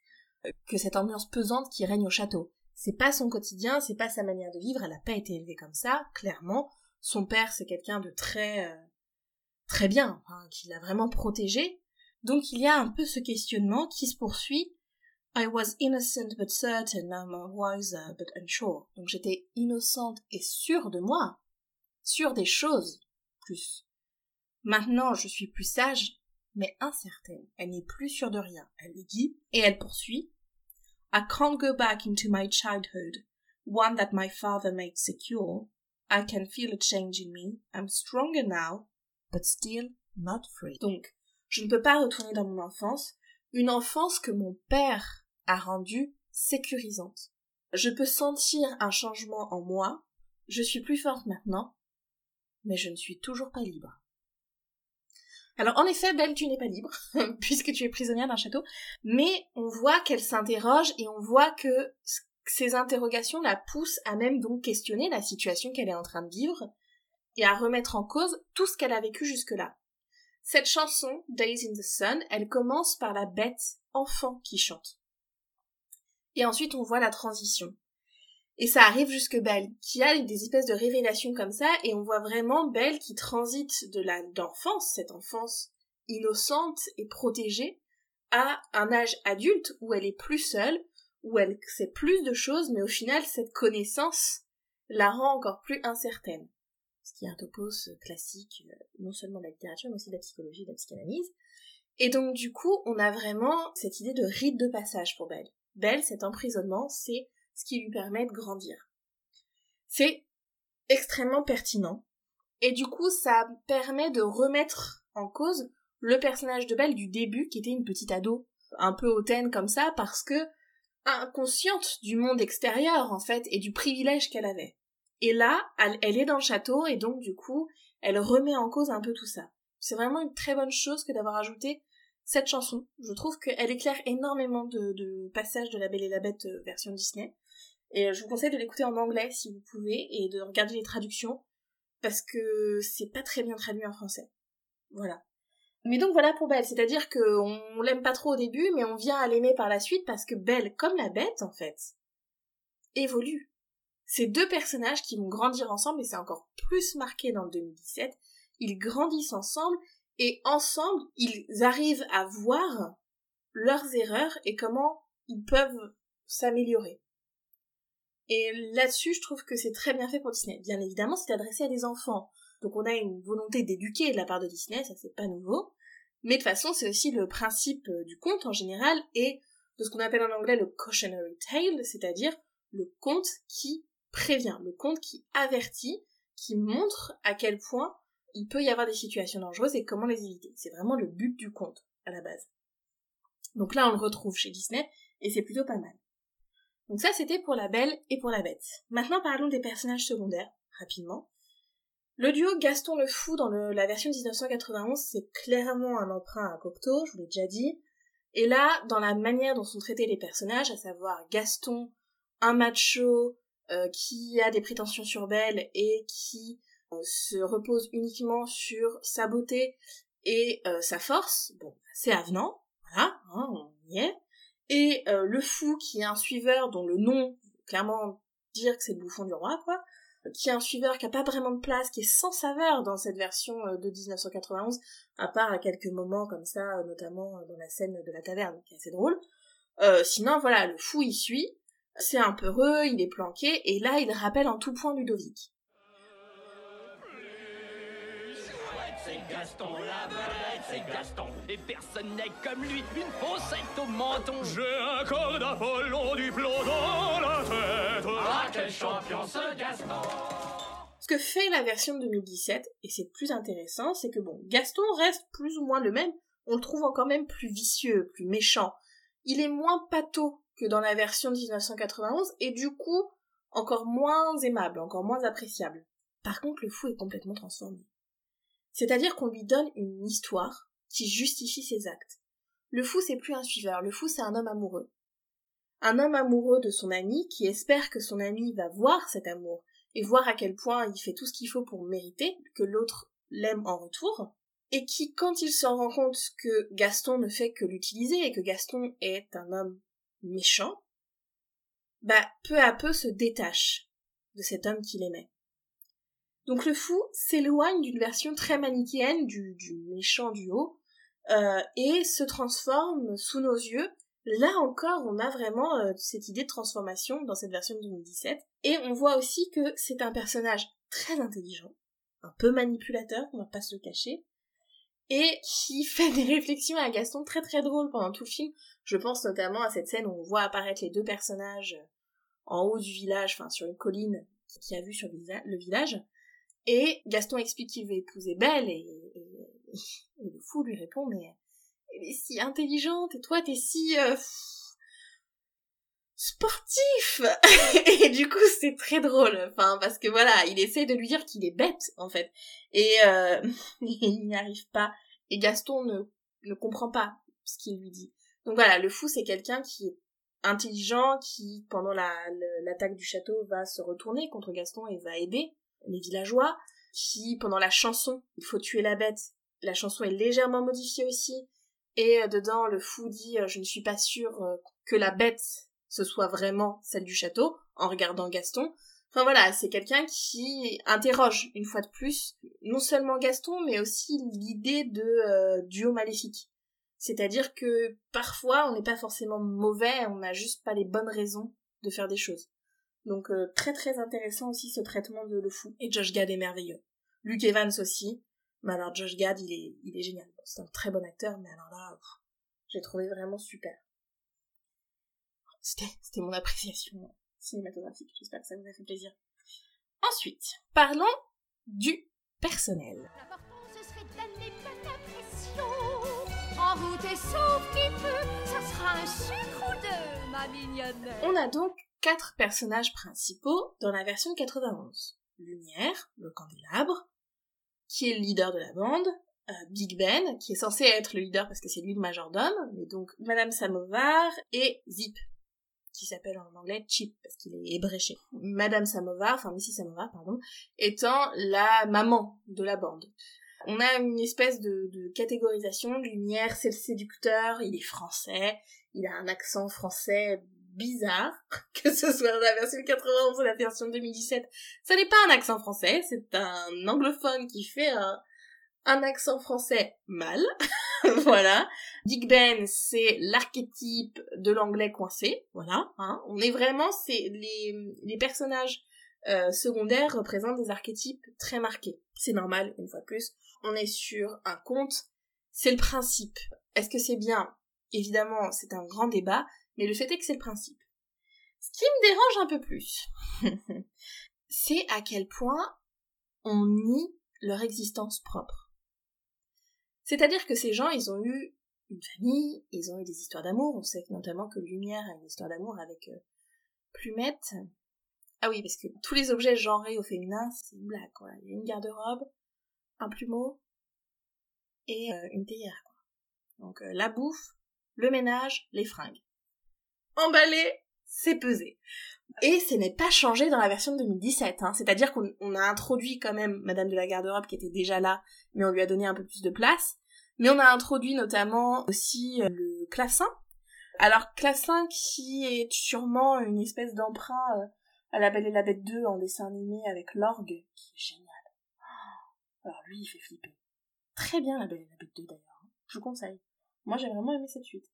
euh, que cette ambiance pesante qui règne au château. C'est pas son quotidien, c'est pas sa manière de vivre, elle n'a pas été élevée comme ça, clairement. Son père c'est quelqu'un de très euh, très bien, hein, qui l'a vraiment protégée. Donc il y a un peu ce questionnement qui se poursuit. I was innocent but certain, I'm wiser but unsure. Donc j'étais innocente et sûre de moi, sûre des choses, plus. Maintenant, je suis plus sage, mais incertaine. Elle n'est plus sûre de rien. Elle le dit, et elle poursuit. I can't go back into my childhood, one that my father made secure. I can feel a change in me. I'm stronger now, but still not free. Donc, je ne peux pas retourner dans mon enfance, une enfance que mon père a rendue sécurisante. Je peux sentir un changement en moi, je suis plus forte maintenant, mais je ne suis toujours pas libre. Alors en effet, Belle, tu n'es pas libre, (laughs) puisque tu es prisonnière d'un château, mais on voit qu'elle s'interroge et on voit que ces interrogations la poussent à même donc questionner la situation qu'elle est en train de vivre et à remettre en cause tout ce qu'elle a vécu jusque-là. Cette chanson, Days in the Sun, elle commence par la bête enfant qui chante. Et ensuite on voit la transition. Et ça arrive jusque Belle, qui a des espèces de révélations comme ça, et on voit vraiment Belle qui transite de la d'enfance, cette enfance innocente et protégée, à un âge adulte où elle est plus seule, où elle sait plus de choses, mais au final cette connaissance la rend encore plus incertaine. Ce qui est un topos classique, euh, non seulement de la littérature, mais aussi de la psychologie, de la psychanalyse. Et donc du coup, on a vraiment cette idée de rite de passage pour Belle. Belle, cet emprisonnement, c'est ce qui lui permet de grandir. C'est extrêmement pertinent. Et du coup, ça permet de remettre en cause le personnage de Belle du début, qui était une petite ado, un peu hautaine comme ça, parce que inconsciente du monde extérieur, en fait, et du privilège qu'elle avait. Et là, elle, est dans le château, et donc, du coup, elle remet en cause un peu tout ça. C'est vraiment une très bonne chose que d'avoir ajouté cette chanson. Je trouve qu'elle éclaire énormément de, passages de La Belle et la Bête euh, version Disney. Et je vous conseille de l'écouter en anglais si vous pouvez et de regarder les traductions parce que c'est pas très bien traduit en français. Voilà. Mais donc voilà pour Belle, c'est-à-dire qu'on l'aime pas trop au début, mais on vient à l'aimer par la suite parce que Belle, comme la bête en fait, évolue. Ces deux personnages qui vont grandir ensemble, et c'est encore plus marqué dans le 2017, ils grandissent ensemble, et ensemble, ils arrivent à voir leurs erreurs et comment ils peuvent s'améliorer. Et là-dessus, je trouve que c'est très bien fait pour Disney. Bien évidemment, c'est adressé à des enfants. Donc on a une volonté d'éduquer de la part de Disney, ça c'est pas nouveau. Mais de toute façon, c'est aussi le principe euh, du conte en général et de ce qu'on appelle en anglais le cautionary tale, c'est-à-dire le conte qui prévient, le conte qui avertit, qui montre à quel point il peut y avoir des situations dangereuses et comment les éviter. C'est vraiment le but du conte à la base. Donc là, on le retrouve chez Disney et c'est plutôt pas mal. Donc ça, c'était pour la belle et pour la bête. Maintenant, parlons des personnages secondaires, rapidement. Le duo Gaston le Fou dans la version 1991, c'est clairement un emprunt à Cocteau, je vous l'ai déjà dit. Et là, dans la manière dont sont traités les personnages, à savoir Gaston, un macho euh, qui a des prétentions sur Belle et qui se repose uniquement sur sa beauté et euh, sa force, bon, c'est avenant, voilà, hein, on y est. Et le fou qui est un suiveur dont le nom, clairement dire que c'est le bouffon du roi, quoi, qui est un suiveur qui a pas vraiment de place, qui est sans saveur dans cette version de 1991, à part à quelques moments comme ça, notamment dans la scène de la taverne, qui est assez drôle. sinon, voilà, le fou il suit, c'est un peu heureux, il est planqué, et là il rappelle en tout point Ludovic. C'est Gaston la c'est Gaston, et personne n'est comme lui, une faussette au menton. J'ai un corps d'Apollon du plomb dans la tête. Ah, quel champion ce Gaston Ce que fait la version de 2017, et c'est plus intéressant, c'est que bon, Gaston reste plus ou moins le même, on le trouve encore même plus vicieux, plus méchant. Il est moins pâteau que dans la version 1991 et du coup encore moins aimable, encore moins appréciable. Par contre, le fou est complètement transformé. C'est-à-dire qu'on lui donne une histoire qui justifie ses actes. Le fou c'est plus un suiveur, le fou c'est un homme amoureux. Un homme amoureux de son ami qui espère que son ami va voir cet amour et voir à quel point il fait tout ce qu'il faut pour mériter que l'autre l'aime en retour, et qui, quand il se rend compte que Gaston ne fait que l'utiliser et que Gaston est un homme méchant, bah peu à peu se détache de cet homme qu'il aimait. Donc le fou s'éloigne d'une version très manichéenne du, méchant du haut euh, et se transforme sous nos yeux. Là encore, on a vraiment euh, cette idée de transformation dans cette version de 2017. Et on voit aussi que c'est un personnage très intelligent, un peu manipulateur, on va pas se le cacher, et qui (laughs) fait des réflexions à Gaston très très drôles pendant tout le film. Je pense notamment à cette scène où on voit apparaître les deux personnages en haut du village, enfin sur une colline qui a vu sur le village, et Gaston explique qu'il veut épouser Belle, et, le fou lui répond mais elle est si intelligente, et toi t'es si... Euh, sportif. (laughs) Et du coup c'est très drôle. Enfin parce que voilà il essaie de lui dire qu'il est bête en fait. Et euh, (laughs) il n'y arrive pas. Et Gaston ne, ne comprend pas ce qu'il lui dit. Donc voilà le fou c'est quelqu'un qui est intelligent qui pendant la l'attaque du château va se retourner contre Gaston et va aider les villageois qui pendant la chanson il faut tuer la bête la chanson est légèrement modifiée aussi et euh, dedans le fou dit euh, je ne suis pas sûr que la bête ce soit vraiment celle du château, en regardant Gaston. Enfin voilà, c'est quelqu'un qui interroge une fois de plus non seulement Gaston, mais aussi l'idée de euh, duo maléfique. C'est-à-dire que parfois on n'est pas forcément mauvais, on n'a juste pas les bonnes raisons de faire des choses. Donc euh, très très intéressant aussi ce traitement de le fou. Et Josh Gad est merveilleux. Luke Evans aussi. Mais alors Josh Gad il est, il est génial. c'est un très bon acteur, mais alors là, j'ai trouvé vraiment super. C'était mon appréciation cinématographique. J'espère que ça vous a fait plaisir. Ensuite, parlons du personnel. L'important ce serait d'amener plein d'impression. En route et sauf qui peut, ça sera un sucre ou deux, ma mignonne. On a donc quatre personnages principaux dans la version 91. Lumière, le candélabre, qui est le leader de la bande, euh, Big Ben, qui est censé être le leader parce que c'est lui le majordome, mais donc Madame Samovar et Zip, qui s'appelle en anglais Chip parce qu'il est ébréché. Madame Samovar, enfin Missy Samovar, pardon, étant la maman de la bande. On a une espèce de catégorisation. Lumière, c'est le séducteur, il est français, il a un accent français bizarre, (laughs) que ce soit la version 91 ou la version 2017. Ça n'est pas un accent français, c'est un anglophone qui fait un, accent français mal. (laughs) voilà. Big Ben, c'est l'archétype de l'anglais coincé. Voilà. Hein. On est vraiment, c'est les, les personnages euh, secondaires représentent des archétypes très marqués. C'est normal, une fois de plus. On est sur un conte. C'est le principe. Est-ce que c'est bien? Évidemment, c'est un grand débat, mais le fait est que c'est le principe. Ce qui me dérange un peu plus, (laughs) c'est à quel point on nie leur existence propre. C'est-à-dire que ces gens, ils ont eu une famille, ils ont eu des histoires d'amour. On sait notamment que Lumière a une histoire d'amour avec euh, Plumette. Ah oui, parce que tous les objets genrés au féminin, c'est une blague, quoi. Il y a une garde-robe, un plumeau et euh, une théière, quoi. Donc euh, la bouffe, le ménage, les fringues. Emballé, c'est pesé. Et ce n'est pas changé dans la version de 2017, hein. c'est-à-dire qu'on a introduit quand même Madame de la Garde-Robe qui était déjà là, mais on lui a donné un peu plus de place. Mais on a introduit notamment aussi euh, le classin. Alors classin qui est sûrement une espèce d'emprunt euh, à La Belle et la Bête 2 en dessin animé avec l'orgue, qui est génial. Alors lui, il fait flipper. Très bien La Belle et la Bête 2 d'ailleurs. Hein. Je vous conseille. Moi j'ai vraiment aimé cette suite.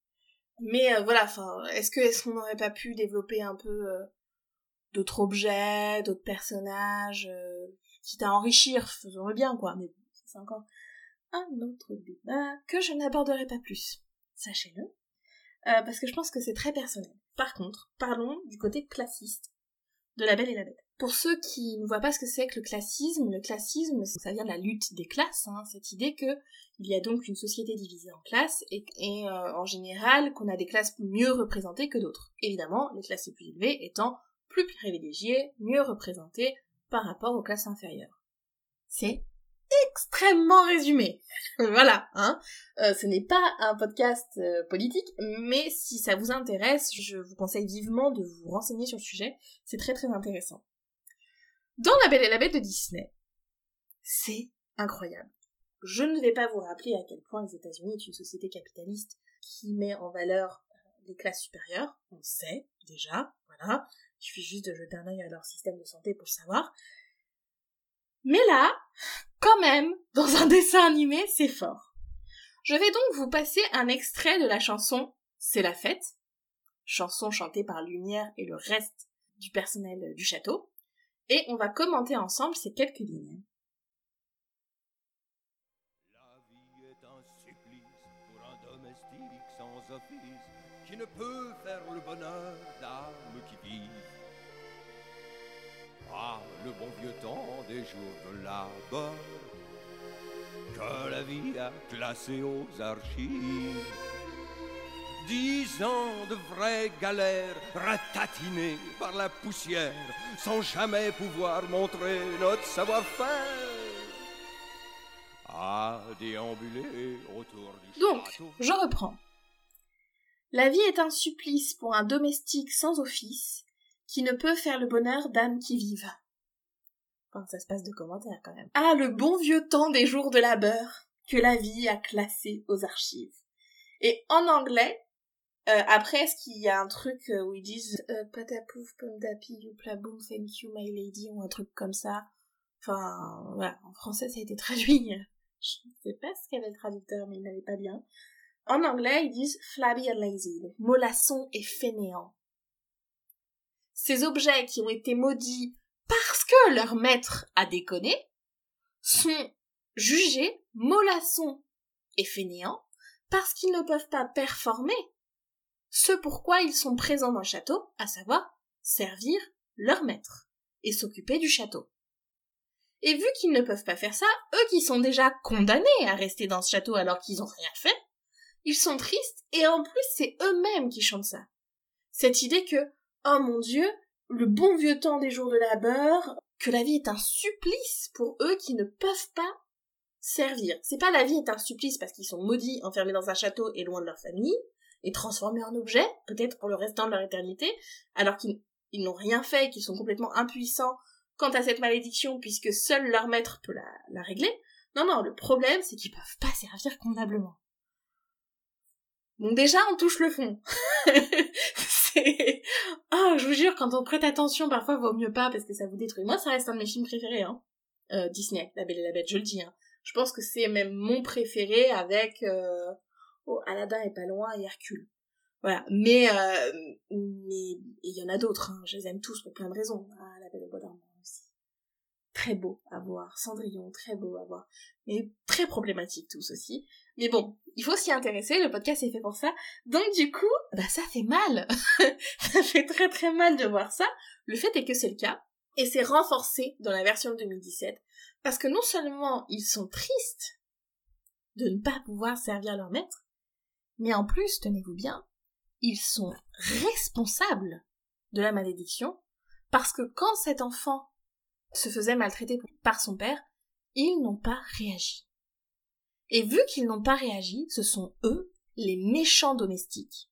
Mais euh, voilà, enfin, est-ce qu'on n'aurait pas pu développer un peu d'autres objets, d'autres personnages, euh, quitte à enrichir, faisons-le bien, quoi. Mais c'est encore un autre débat que je n'aborderai pas plus. Sachez-le. Euh, parce que je pense que c'est très personnel. Par contre, parlons du côté classiste de La Belle et la Bête. Pour ceux qui ne voient pas ce que c'est que le classisme, le classisme, ça vient de la lutte des classes, hein, cette idée que il y a donc une société divisée en classes et, euh, en général qu'on a des classes mieux représentées que d'autres. Évidemment, les classes les plus élevées étant plus privilégiés, mieux représentés par rapport aux classes inférieures. C'est extrêmement résumé. (laughs) voilà, hein. Euh, ce n'est pas un podcast euh, politique, mais si ça vous intéresse, je vous conseille vivement de vous renseigner sur le sujet. C'est très très intéressant. Dans La Belle et la Bête de Disney, c'est incroyable. Je ne vais pas vous rappeler à quel point les États-Unis est une société capitaliste qui met en valeur euh, les classes supérieures. On sait déjà, voilà. Il suffit juste de jeter un œil à leur système de santé pour le savoir. Mais là, quand même, dans un dessin animé, c'est fort. Je vais donc vous passer un extrait de la chanson C'est la fête, chanson chantée par Lumière et le reste du personnel du château, et on va commenter ensemble ces quelques lignes. La vie est un supplice pour un domestique sans office qui ne peut faire le bonheur d'âmes qui vivent. Ah, le bon vieux temps des jours de labeur que la vie a classé aux archives. Dix ans de vraies galères ratatinées par la poussière sans jamais pouvoir montrer notre savoir-faire. À déambuler autour du Donc, château. je reprends. La vie est un supplice pour un domestique sans office qui ne peut faire le bonheur d'âmes qui vivent. Enfin, ça se passe de commentaires quand même. Ah, le bon vieux temps des jours de labeur que la vie a classé aux archives. Et en anglais, euh, après, est-ce qu'il y a un truc euh, où ils disent euh, patapouf, pomdapi, youpla boom, thank you my lady, ou un truc comme ça Enfin, voilà, en français ça a été traduit. (laughs) Je sais pas ce qu'avait le traducteur, mais il n'allait pas bien. En anglais, ils disent flabby and lazy, donc et fainéant. Ces objets qui ont été maudits parce que leur maître a déconné sont jugés mollassons et fainéants parce qu'ils ne peuvent pas performer ce pourquoi ils sont présents dans le château, à savoir servir leur maître et s'occuper du château. Et vu qu'ils ne peuvent pas faire ça, eux qui sont déjà condamnés à rester dans ce château alors qu'ils n'ont rien fait, ils sont tristes et en plus c'est eux-mêmes qui chantent ça. Cette idée que, oh mon dieu, le bon vieux temps des jours de labeur, que la vie est un supplice pour eux qui ne peuvent pas servir. C'est pas la vie est un supplice parce qu'ils sont maudits, enfermés dans un château et loin de leur famille, et transformés en objets, peut-être pour le restant de leur éternité, alors qu'ils n'ont rien fait qu'ils sont complètement impuissants quant à cette malédiction puisque seul leur maître peut la, la régler. Non, non, le problème c'est qu'ils peuvent pas servir convenablement. Donc déjà, on touche le fond. (laughs) c'est... Oh, je vous jure, quand on prête attention, parfois, vaut mieux pas, parce que ça vous détruit. Moi, ça reste un de mes films préférés, hein. Euh, Disney, La Belle et la Bête, je le dis, hein. Je pense que c'est même mon préféré avec euh, oh, Aladdin est pas loin et Hercule. Voilà. Mais euh, mais il y en a d'autres. Hein. Je les aime tous pour plein de raisons. Ah, La Belle au Bois dormant aussi. Très beau à voir. Cendrillon, très beau à voir. Mais très problématique tous aussi. Mais bon, il faut s'y intéresser, le podcast est fait pour ça. Donc du coup, bah ça fait mal. (laughs) ça fait très très mal de voir ça. Le fait est que c'est le cas. Et c'est renforcé dans la version de 2017. Parce que non seulement ils sont tristes de ne pas pouvoir servir leur maître, mais en plus, tenez-vous bien, ils sont responsables de la malédiction, parce que quand cet enfant se faisait maltraiter par son père, ils n'ont pas réagi. Et vu qu'ils n'ont pas réagi, ce sont eux, les méchants domestiques,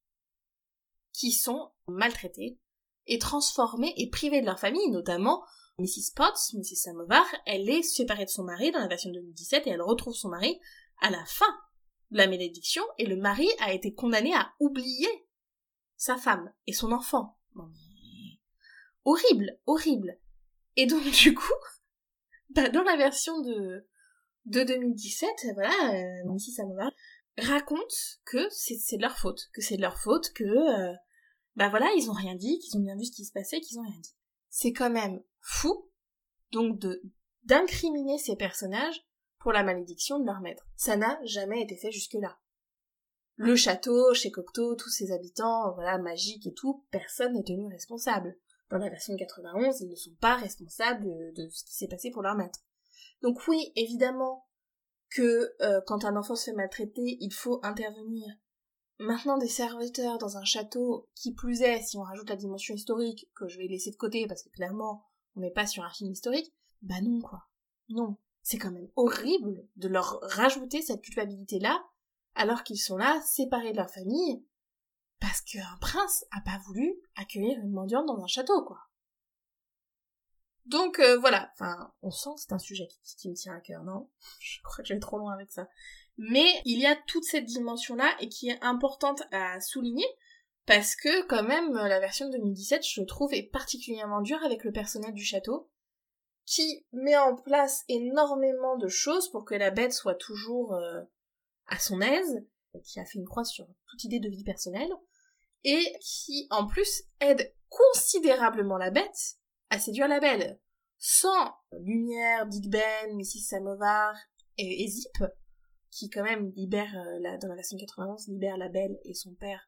qui sont maltraités et transformés et privés de leur famille, notamment Mrs. Potts, Mrs. Samovar, elle est séparée de son mari dans la version 2017 et elle retrouve son mari à la fin la malédiction et le mari a été condamné à oublier sa femme et son enfant. Horrible, horrible. Et donc (laughs) du coup, bah, dans la version de de 2017, voilà, euh, Missy Samovar raconte que c'est de leur faute, que c'est de leur faute, que euh, bah voilà, ils ont rien dit, qu'ils ont bien vu ce qui se passait, qu'ils ont rien dit. C'est quand même fou, donc d'incriminer ces personnages pour la malédiction de leur maître. Ça n'a jamais été fait jusque-là. Le château, chez Cocteau, tous ses habitants, voilà, magiques et tout, personne n'est tenu responsable. Dans la version 91, ils ne sont pas responsables de ce qui s'est passé pour leur maître. Donc oui, évidemment que euh, quand un enfant se fait maltraiter, il faut intervenir. Maintenant, des serviteurs dans un château, qui plus est, si on rajoute la dimension historique, que je vais laisser de côté parce que clairement, on n'est pas sur un film historique, bah non quoi. Non. C'est quand même horrible de leur rajouter cette culpabilité-là, alors qu'ils sont là, séparés de leur famille, parce qu'un prince a pas voulu accueillir une mendiante dans un château, quoi. Donc euh, voilà, enfin, on sent que c'est un sujet qui, me tient à cœur, non? (laughs) Je crois que je vais trop loin avec ça. Mais il y a toute cette dimension-là et qui est importante à souligner parce que quand même la version de 2017, je trouve, est particulièrement dure avec le personnel du château qui met en place énormément de choses pour que la bête soit toujours euh, à son aise, qui a fait une croix sur toute idée de vie personnelle, et qui en plus aide considérablement la bête à séduire la belle. Sans Lumière, Big Ben, Mrs. Samovar et, Zip, qui quand même libère, euh, dans la version 91, libère la belle et son père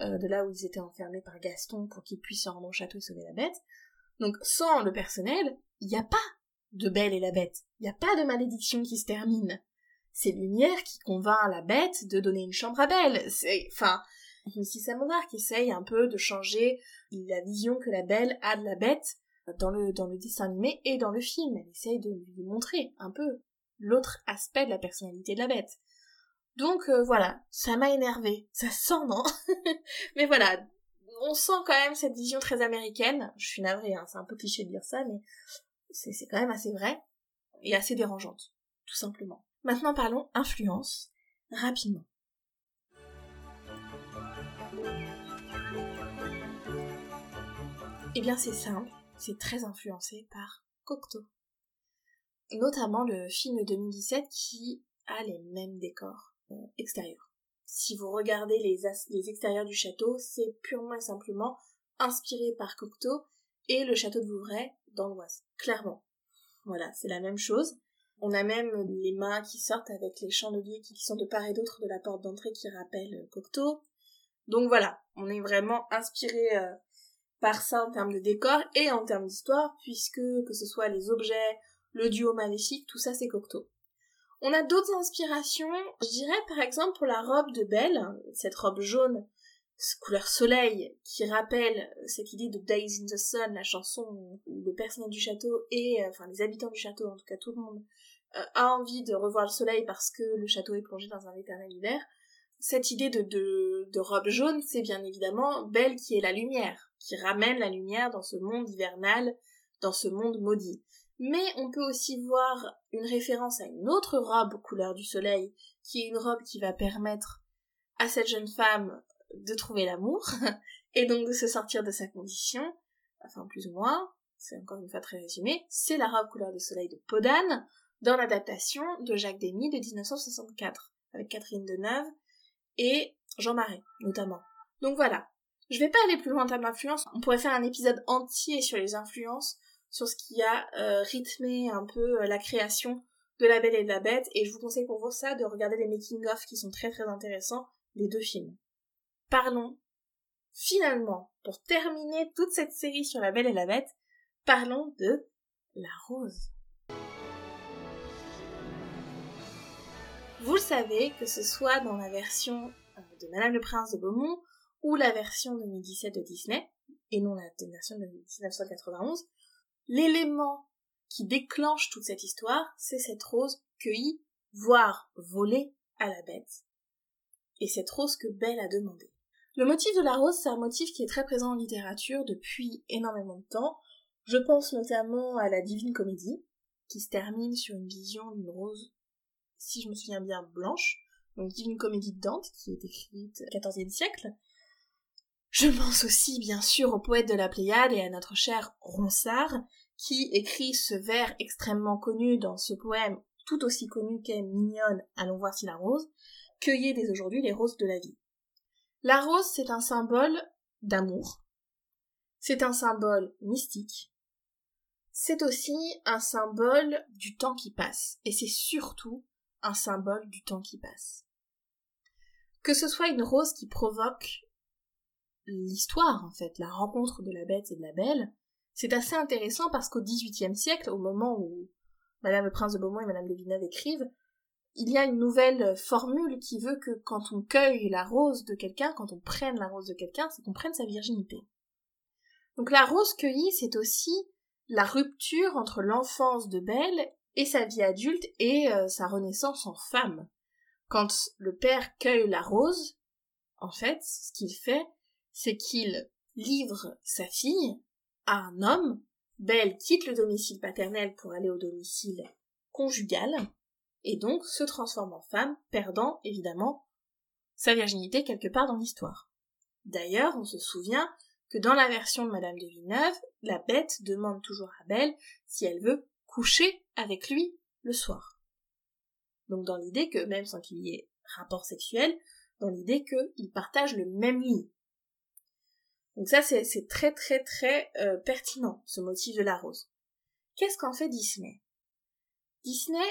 euh, de là où ils étaient enfermés par Gaston pour qu'ils puissent se rendre au château et sauver la bête. Donc sans le personnel, il n'y a pas de Belle et la bête. Il n'y a pas de malédiction qui se termine. C'est Lumière qui convainc la bête de donner une chambre à Belle. C'est, enfin, Mrs. Samovar qui essaye un peu de changer la vision que la Belle a de la bête dans le, dans le dessin animé et dans le film. Elle essaye de lui montrer un peu l'autre aspect de la personnalité de la bête. Donc euh, voilà, ça m'a énervé. Ça sent, non? (laughs) Mais voilà, on sent quand même cette vision très américaine. Je suis navrée, hein, c'est un peu cliché de dire ça, mais c'est quand même assez vrai et assez dérangeante, tout simplement. Maintenant parlons influence, rapidement. Eh bien c'est simple, c'est très influencé par Cocteau. Notamment le film 2017 qui a les mêmes décors euh, extérieurs. Si vous regardez les, extérieurs du château, c'est purement et simplement inspiré par Cocteau et le château de Vouvray dans l'Oise. Clairement. Voilà, c'est la même chose. On a même les mains qui sortent avec les chandeliers qui sont de part et d'autre de la porte d'entrée qui rappellent Cocteau. Donc voilà, on est vraiment inspiré euh, par ça en termes de décor et en termes d'histoire, puisque que ce soit les objets, le duo maléfique, tout ça c'est Cocteau. On a d'autres inspirations, je dirais par exemple pour la robe de Belle, cette robe jaune, couleur soleil, qui rappelle cette idée de Days in the Sun, la chanson où le personnel du château et, euh, enfin les habitants du château, en tout cas tout le monde, euh, a envie de revoir le soleil parce que le château est plongé dans un éternel hiver, cette idée de, de, de robe jaune, c'est bien évidemment Belle qui est la lumière, qui ramène la lumière dans ce monde hivernal, dans ce monde maudit. Mais on peut aussi voir une référence à une autre robe couleur du soleil, qui est une robe qui va permettre à cette jeune femme de trouver l'amour, (laughs) et donc de se sortir de sa condition, enfin plus ou moins, c'est encore une fois très résumé, c'est la robe couleur du soleil de Podane, dans l'adaptation de Jacques Demy de 1964, avec Catherine Deneuve et Jean Marais, notamment. Donc voilà. Je vais pas aller plus loin en termes on pourrait faire un épisode entier sur les influences, sur ce qui a euh, rythmé un peu euh, la création de La Belle et de la Bête, et je vous conseille pour vous ça de regarder les making-of qui sont très très intéressants, les deux films. Parlons, finalement, pour terminer toute cette série sur La Belle et la Bête, parlons de la rose. Vous le savez, que ce soit dans la version euh, de Madame le Prince de Beaumont ou la version 2017 de Disney, et non la version de 1991, l'élément qui déclenche toute cette histoire, c'est cette rose cueillie, voire volée à la bête, et cette rose que Belle a demandée. Le motif de la rose, c'est un motif qui est très présent en littérature depuis énormément de temps. Je pense notamment à la Divine Comédie, qui se termine sur une vision d'une rose, si je me souviens bien, blanche, donc Divine Comédie de Dante, qui est écrite au XIVe siècle. Je pense aussi, bien sûr, au poète de la Pléiade et à notre cher Ronsard, qui écrit ce vers extrêmement connu dans ce poème, tout aussi connu qu'est Mignonne, allons voir si la rose, cueillez dès aujourd'hui les roses de la vie. La rose, c'est un symbole d'amour. C'est un symbole mystique. C'est aussi un symbole du temps qui passe. Et c'est surtout un symbole du temps qui passe. Que ce soit une rose qui provoque l'histoire, en fait, la rencontre de la bête et de la belle, c'est assez intéressant parce qu'au XVIIIe siècle, au moment où Madame le Prince de Beaumont et Madame de Villeneuve écrivent, il y a une nouvelle formule qui veut que quand on cueille la rose de quelqu'un, quand on prenne la rose de quelqu'un, c'est qu'on prenne sa virginité. Donc la rose cueillie, c'est aussi la rupture entre l'enfance de Belle et sa vie adulte et euh, sa renaissance en femme. Quand le père cueille la rose, en fait, ce qu'il fait, c'est qu'il livre sa fille un homme, Belle quitte le domicile paternel pour aller au domicile conjugal, et donc se transforme en femme, perdant évidemment sa virginité quelque part dans l'histoire. D'ailleurs, on se souvient que dans la version de Madame de Villeneuve, la bête demande toujours à Belle si elle veut coucher avec lui le soir. Donc dans l'idée que, même sans qu'il y ait rapport sexuel, dans l'idée qu'ils partagent le même lit. Donc ça, c'est très très très euh, pertinent, ce motif de la rose. Qu'est-ce qu'en fait Disney? Disney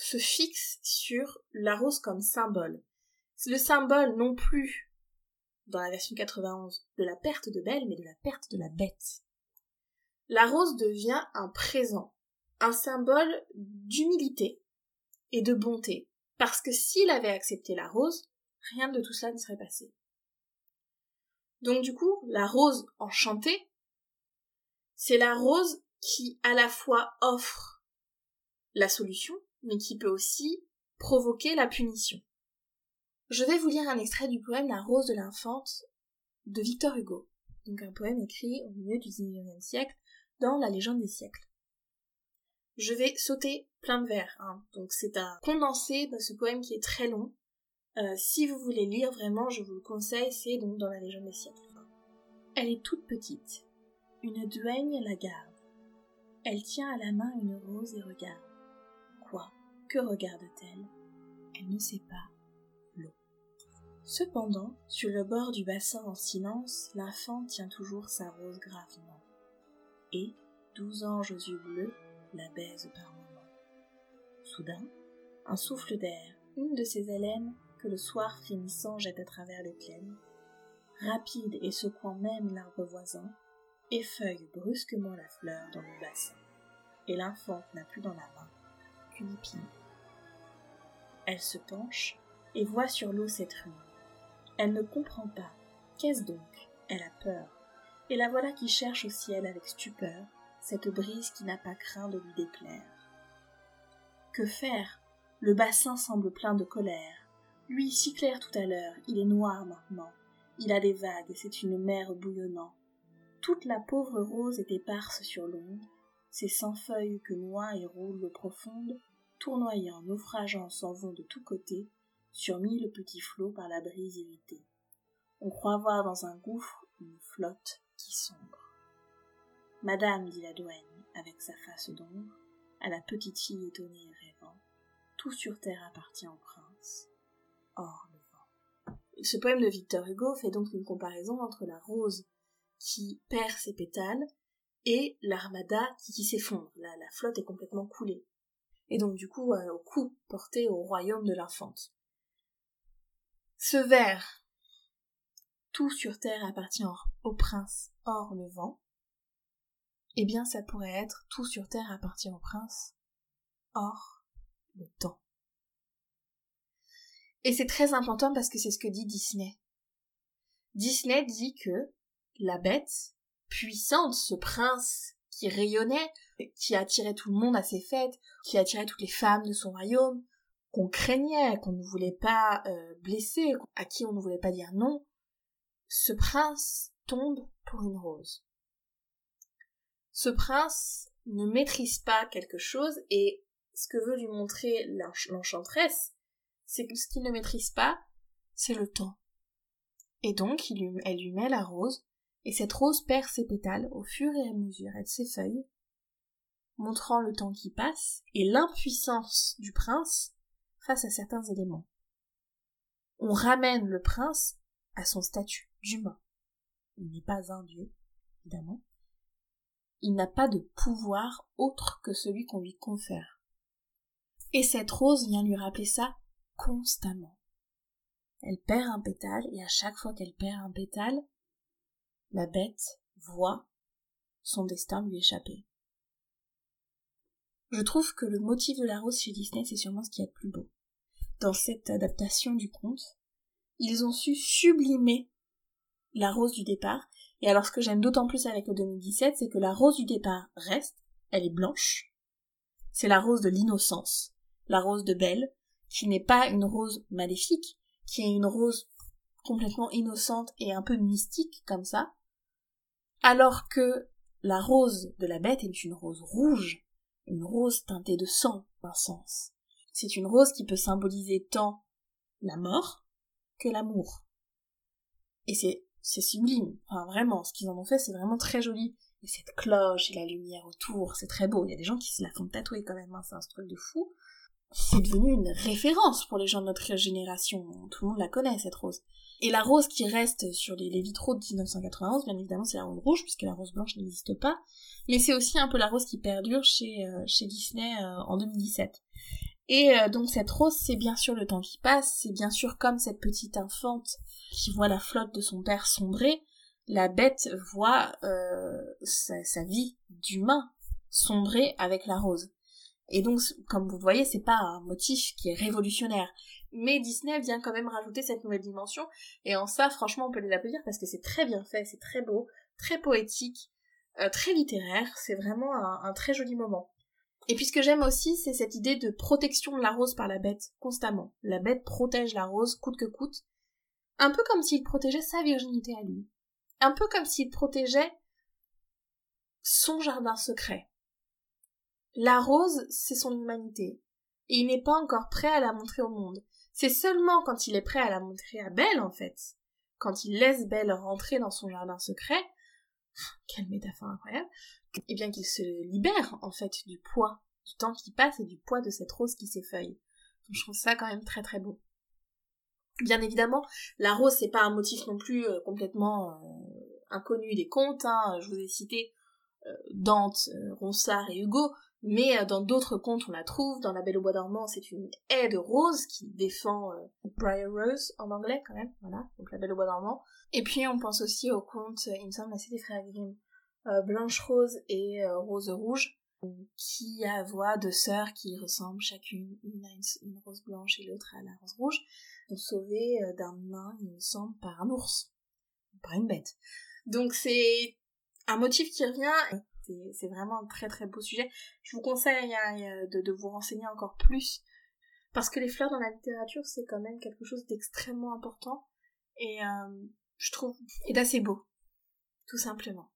se fixe sur la rose comme symbole. C'est le symbole non plus, dans la version 91, de la perte de Belle, mais de la perte de la bête. La rose devient un présent, un symbole d'humilité et de bonté, parce que s'il avait accepté la rose, rien de tout cela ne serait passé. Donc du coup, la rose enchantée, c'est la rose qui à la fois offre la solution, mais qui peut aussi provoquer la punition. Je vais vous lire un extrait du poème La rose de l'infante de Victor Hugo, donc un poème écrit au milieu du XIXe siècle dans la légende des siècles. Je vais sauter plein de vers, hein. donc c'est un condensé de ce poème qui est très long, euh, si vous voulez lire vraiment, je vous le conseille, c'est donc dans la légende des siècles. Elle est toute petite. Une duègne la garde. Elle tient à la main une rose et regarde. Que regarde-t-elle? Elle ne sait pas. L'eau. Cependant, sur le bord du bassin en silence, l'enfant tient toujours sa rose gravement. Et, douze anges aux yeux bleus la baisent par moments. Soudain, un souffle d'air, une de ses haleines, que le soir frémissant jette à travers les plaines, rapide et secouant même l'arbre voisin, effeuille brusquement la fleur dans le bassin, et l'infante n'a plus dans la main Elle se penche et voit sur l'eau cette rue. Elle ne comprend pas. Qu'est-ce donc? Elle a peur. Et la voilà qui cherche au ciel avec stupeur cette brise qui n'a pas craint de lui déplaire. Que faire? Le bassin semble plein de colère. Lui, si clair tout à l'heure, il est noir maintenant. Il a des vagues, c'est une mer bouillonnant. Toute la pauvre rose est éparse sur l'onde, ces cent feuilles que noient et roulent l'eau profonde, tournoyant, naufrageant, s'en vont de tous côtés, sur mille petits flots par la brise irritée. On croit voir dans un gouffre une flotte qui sombre. Madame, dit la douane, avec sa face d'ombre, à la petite fille étonnée et rêvant, tout sur terre appartient au prince. Or le vent. Ce poème de Victor Hugo fait donc une comparaison entre la rose qui perd ses pétales et l'armada qui, s'effondre. La, flotte est complètement coulée. Et donc du coup, euh, au coup porté au royaume de l'infante. Ce vers, tout sur terre appartient au prince hors le vent, eh bien ça pourrait être tout sur terre appartient au prince hors le temps. Et c'est très important parce que c'est ce que dit Disney. Disney dit que la bête, puissante, ce prince qui rayonnait, qui attirait tout le monde à ses fêtes, qui attirait toutes les femmes de son royaume, qu'on craignait, qu'on ne voulait pas euh, blesser, à qui on ne voulait pas dire non, ce prince tombe pour une rose. Ce prince ne maîtrise pas quelque chose et ce que veut lui montrer l'enchanteresse, c'est que ce qu'il ne maîtrise pas, c'est le temps. Et donc, elle lui met la rose, et cette rose perd ses pétales au fur et à mesure ses feuilles, montrant le temps qui passe et l'impuissance du prince face à certains éléments. On ramène le prince à son statut d'humain. Il n'est pas un dieu, évidemment. Il n'a pas de pouvoir autre que celui qu'on lui confère. Et cette rose vient lui rappeler ça constamment. Elle perd un pétale, et à chaque fois qu'elle perd un pétale, la bête voit son destin lui échapper. Je trouve que le motif de la rose chez Disney, c'est sûrement ce qui est le plus beau. Dans cette adaptation du conte, ils ont su sublimer la rose du départ. Et alors ce que j'aime d'autant plus avec le 2017, c'est que la rose du départ reste, elle est blanche. C'est la rose de l'innocence, la rose de Belle, qui n'est pas une rose maléfique, qui est une rose complètement innocente et un peu mystique comme ça, alors que la rose de la bête est une rose rouge, une rose teintée de sang, d'un sens. C'est une rose qui peut symboliser tant la mort que l'amour. Et c'est, c'est sublime. Enfin, vraiment, ce qu'ils en ont fait, c'est vraiment très joli. Et cette cloche et la lumière autour, c'est très beau. Il y a des gens qui se la font tatouer quand même, hein, c'est un truc de fou c'est devenu une référence pour les gens de notre génération. Tout le monde la connaît, cette rose. Et la rose qui reste sur les, vitraux de 1991, bien évidemment, c'est la rose rouge, puisque la rose blanche n'existe pas. Mais c'est aussi un peu la rose qui perdure chez, euh, Disney euh, en 2017. Et euh, donc cette rose, c'est bien sûr le temps qui passe, c'est bien sûr comme cette petite infante qui voit la flotte de son père sombrer, la bête voit sa vie d'humain sombrer avec la rose. Et donc, comme vous voyez, c'est pas un motif qui est révolutionnaire. Mais Disney vient quand même rajouter cette nouvelle dimension. Et en ça, franchement, on peut les applaudir parce que c'est très bien fait, c'est très beau, très poétique, euh, très littéraire. C'est vraiment un, très joli moment. Et puis ce que j'aime aussi, c'est cette idée de protection de la rose par la bête, constamment. La bête protège la rose coûte que coûte. Un peu comme s'il protégeait sa virginité à lui. Un peu comme s'il protégeait son jardin secret. La rose, c'est son humanité, et il n'est pas encore prêt à la montrer au monde. C'est seulement quand il est prêt à la montrer à Belle, en fait, quand il laisse Belle rentrer dans son jardin secret, quelle métaphore incroyable, et bien qu'il se libère, en fait, du poids du temps qui passe et du poids de cette rose qui s'effeuille. Donc je trouve ça quand même très très beau. Bien évidemment, la rose c'est pas un motif non plus euh, complètement euh, inconnu des contes. Hein. Je vous ai cité euh, Dante, Ronsard et Hugo, mais euh, dans d'autres contes, on la trouve. Dans La Belle au Bois dormant, c'est une haie de rose qui défend euh, Briar Rose en anglais quand même. Voilà, donc La Belle au Bois dormant. Et puis on pense aussi au conte, il me semble, c'est des frères Grimm, euh, Blanche Rose et Rose Rouge, qui a voix de sœurs qui ressemblent chacune, une à une, rose blanche et l'autre à la rose rouge, sont sauvées d'un nain, il me semble, par un ours, par une bête. Donc c'est un motif qui revient c'est vraiment un très très beau sujet. Je vous conseille hein, de, vous renseigner encore plus parce que les fleurs dans la littérature, c'est quand même quelque chose d'extrêmement important et euh, je trouve et d'assez beau, tout simplement.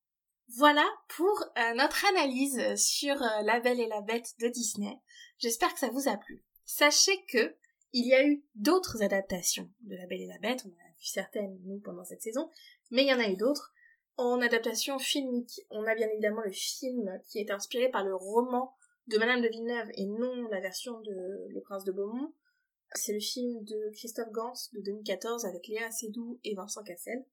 Voilà pour euh, notre analyse sur euh, La Belle et la Bête de Disney. J'espère que ça vous a plu. Sachez que il y a eu d'autres adaptations de La Belle et la Bête. On a vu certaines nous pendant cette saison, mais il y en a eu d'autres en adaptation filmique. On a bien évidemment le film qui est inspiré par le roman de Madame de Villeneuve et non la version de Le Prince de Beaumont. C'est le film de Christophe Gans de 2014 avec Léa Seydoux et Vincent Cassel.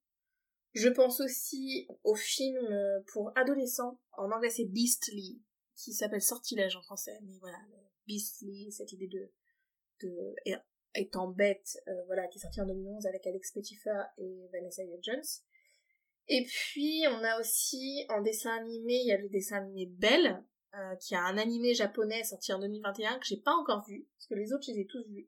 Je pense aussi au film pour adolescents, en anglais c'est Beastly, qui s'appelle Sortilège en français, mais voilà, Beastly, cette idée de, de étant bête, euh, voilà, qui est sorti en 2011 avec Alex Petitfer et Vanessa Hudgens. Et puis on a aussi en dessin animé, il y a le dessin animé Belle, euh, qui a un animé japonais sorti en 2021 que j'ai pas encore vu, parce que les autres je les ai tous vus.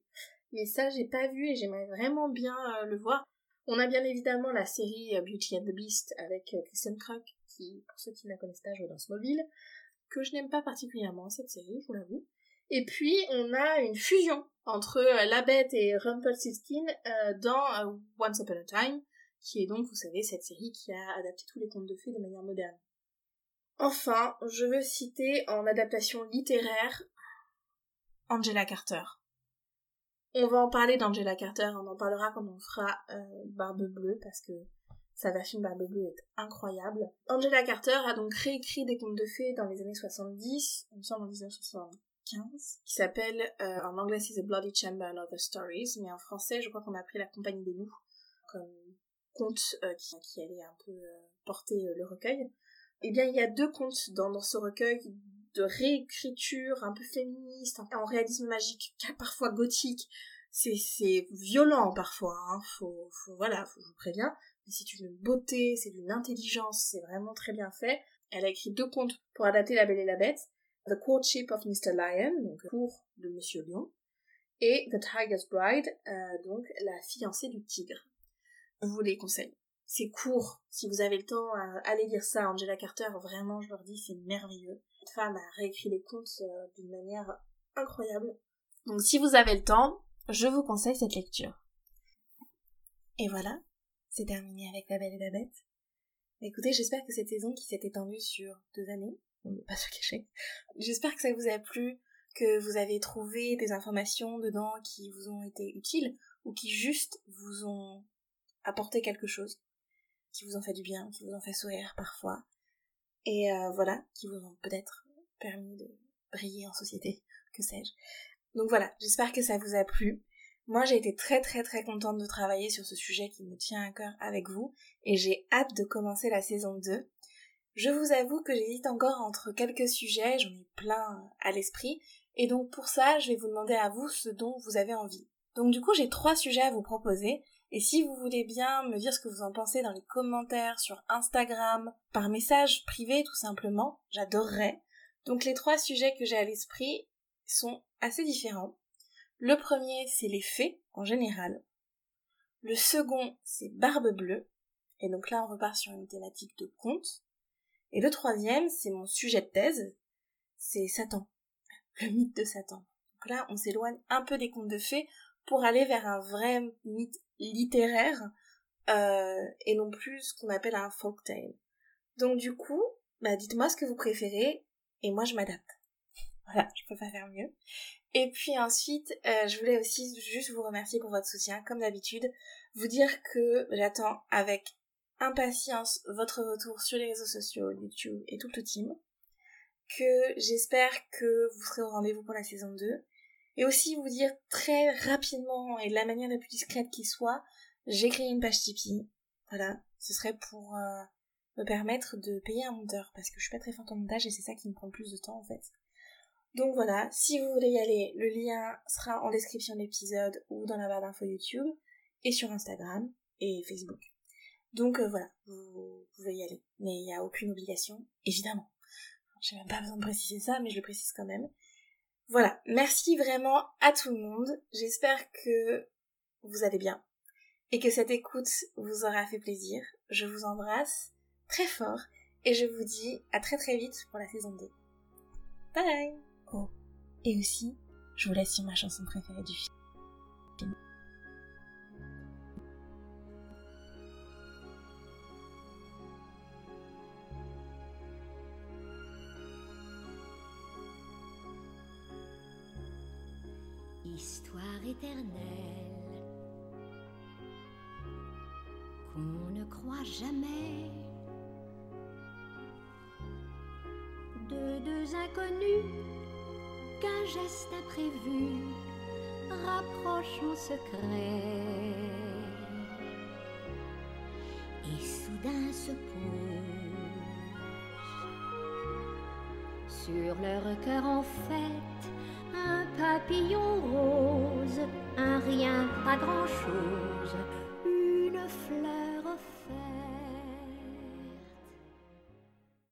Mais ça j'ai pas vu et j'aimerais vraiment bien euh, le voir. On a bien évidemment la série euh, Beauty and the Beast avec Kristen Krug, qui, pour ceux qui ne la connaissent pas, joue dans Smallville, que je n'aime pas particulièrement cette série, je vous l'avoue. Et puis on a une fusion entre La Bête et Rumpelstiltskin dans Once Upon a Time, qui est donc, vous savez, cette série qui a adapté tous les contes de fées de manière moderne. Enfin, je veux citer en adaptation littéraire Angela Carter. On va en parler d'Angela Carter, on en parlera quand on fera euh, Barbe Bleue, parce que sa version Barbe Bleue est incroyable. Angela Carter a donc réécrit des contes de fées dans les années 70, il me semble en 1975, qui s'appelle, euh, en anglais c'est The Bloody Chamber and Other Stories, mais en français je crois qu'on a pris La Compagnie des Loups comme conte euh, qui, qui, un peu porter le recueil. Eh bien, il y a deux contes dans, ce recueil de réécriture un peu féministe, en réalisme magique, (laughs) parfois gothique. C'est violent parfois, hein. faut, voilà, je vous préviens. Mais c'est une beauté, c'est d'une intelligence, c'est vraiment très bien fait. Elle a écrit deux contes pour adapter La Belle et la Bête. The Courtship of Mr. Lion, donc cours de Monsieur Lion, et The Tiger's Bride, euh, donc la fiancée du tigre. Vous les conseille c'est court. Si vous avez le temps, euh, allez lire ça. Angela Carter, vraiment, je leur dis, c'est merveilleux. Cette femme a réécrit les contes euh, d'une manière incroyable. Donc si vous avez le temps, je vous conseille cette lecture. Et voilà, c'est terminé avec La Belle et la Bête. Écoutez, j'espère que cette saison qui s'est étendue sur deux années, on ne peut pas se cacher, j'espère que ça vous a plu, que vous avez trouvé des informations dedans qui vous ont été utiles, ou qui juste vous ont apporté quelque chose qui vous ont fait du bien, qui vous ont fait sourire parfois, et euh, voilà, qui vous ont peut-être permis de briller en société, que sais-je. Donc voilà, j'espère que ça vous a plu. Moi, j'ai été très très très contente de travailler sur ce sujet qui me tient à cœur avec vous, et j'ai hâte de commencer la saison 2. Je vous avoue que j'hésite encore entre quelques sujets, j'en ai plein à l'esprit, et donc pour ça, je vais vous demander à vous ce dont vous avez envie. Donc du coup, j'ai trois sujets à vous proposer, et si vous voulez bien me dire ce que vous en pensez dans les commentaires sur Instagram, par message privé tout simplement, j'adorerais. Donc les trois sujets que j'ai à l'esprit sont assez différents. Le premier, c'est les faits en général. Le second, c'est Barbe Bleue. Et donc là, on repart sur une thématique de conte. Et le troisième, c'est mon sujet de thèse. C'est Satan. Le mythe de Satan. Donc là, on s'éloigne un peu des contes de fées pour aller vers un vrai mythe littéraire euh, et non plus ce qu'on appelle un folktale. Donc du coup, bah dites-moi ce que vous préférez et moi je m'adapte. (laughs) Voilà, je peux pas faire mieux. Et puis ensuite, euh, je voulais aussi juste vous remercier pour votre soutien, comme d'habitude, vous dire que j'attends avec impatience votre retour sur les réseaux sociaux, YouTube et tout le team, que j'espère que vous serez au rendez-vous pour la saison 2, et aussi vous dire très rapidement et de la manière la plus discrète qui soit, j'ai créé une page Tipeee. Voilà, ce serait pour euh, me permettre de payer un monteur parce que je suis pas très forte en montage et c'est ça qui me prend le plus de temps en fait. Donc voilà, si vous voulez y aller, le lien sera en description de l'épisode ou dans la barre d'infos YouTube et sur Instagram et Facebook. Donc euh, voilà, vous pouvez y aller. Mais il n'y a aucune obligation, évidemment. J'ai même pas besoin de préciser ça, mais je le précise quand même. Voilà, merci vraiment à tout le monde. J'espère que vous allez bien et que cette écoute vous aura fait plaisir. Je vous embrasse très fort Et je vous dis à très très vite pour la saison 2. Bye Oh, et aussi, je vous laisse sur ma chanson préférée du film. Histoire éternelle qu'on ne croit jamais. De deux inconnus qu'un geste imprévu rapproche en secret. Et soudain se pose sur leur cœur en fête papillon rose, un rien, pas grand-chose,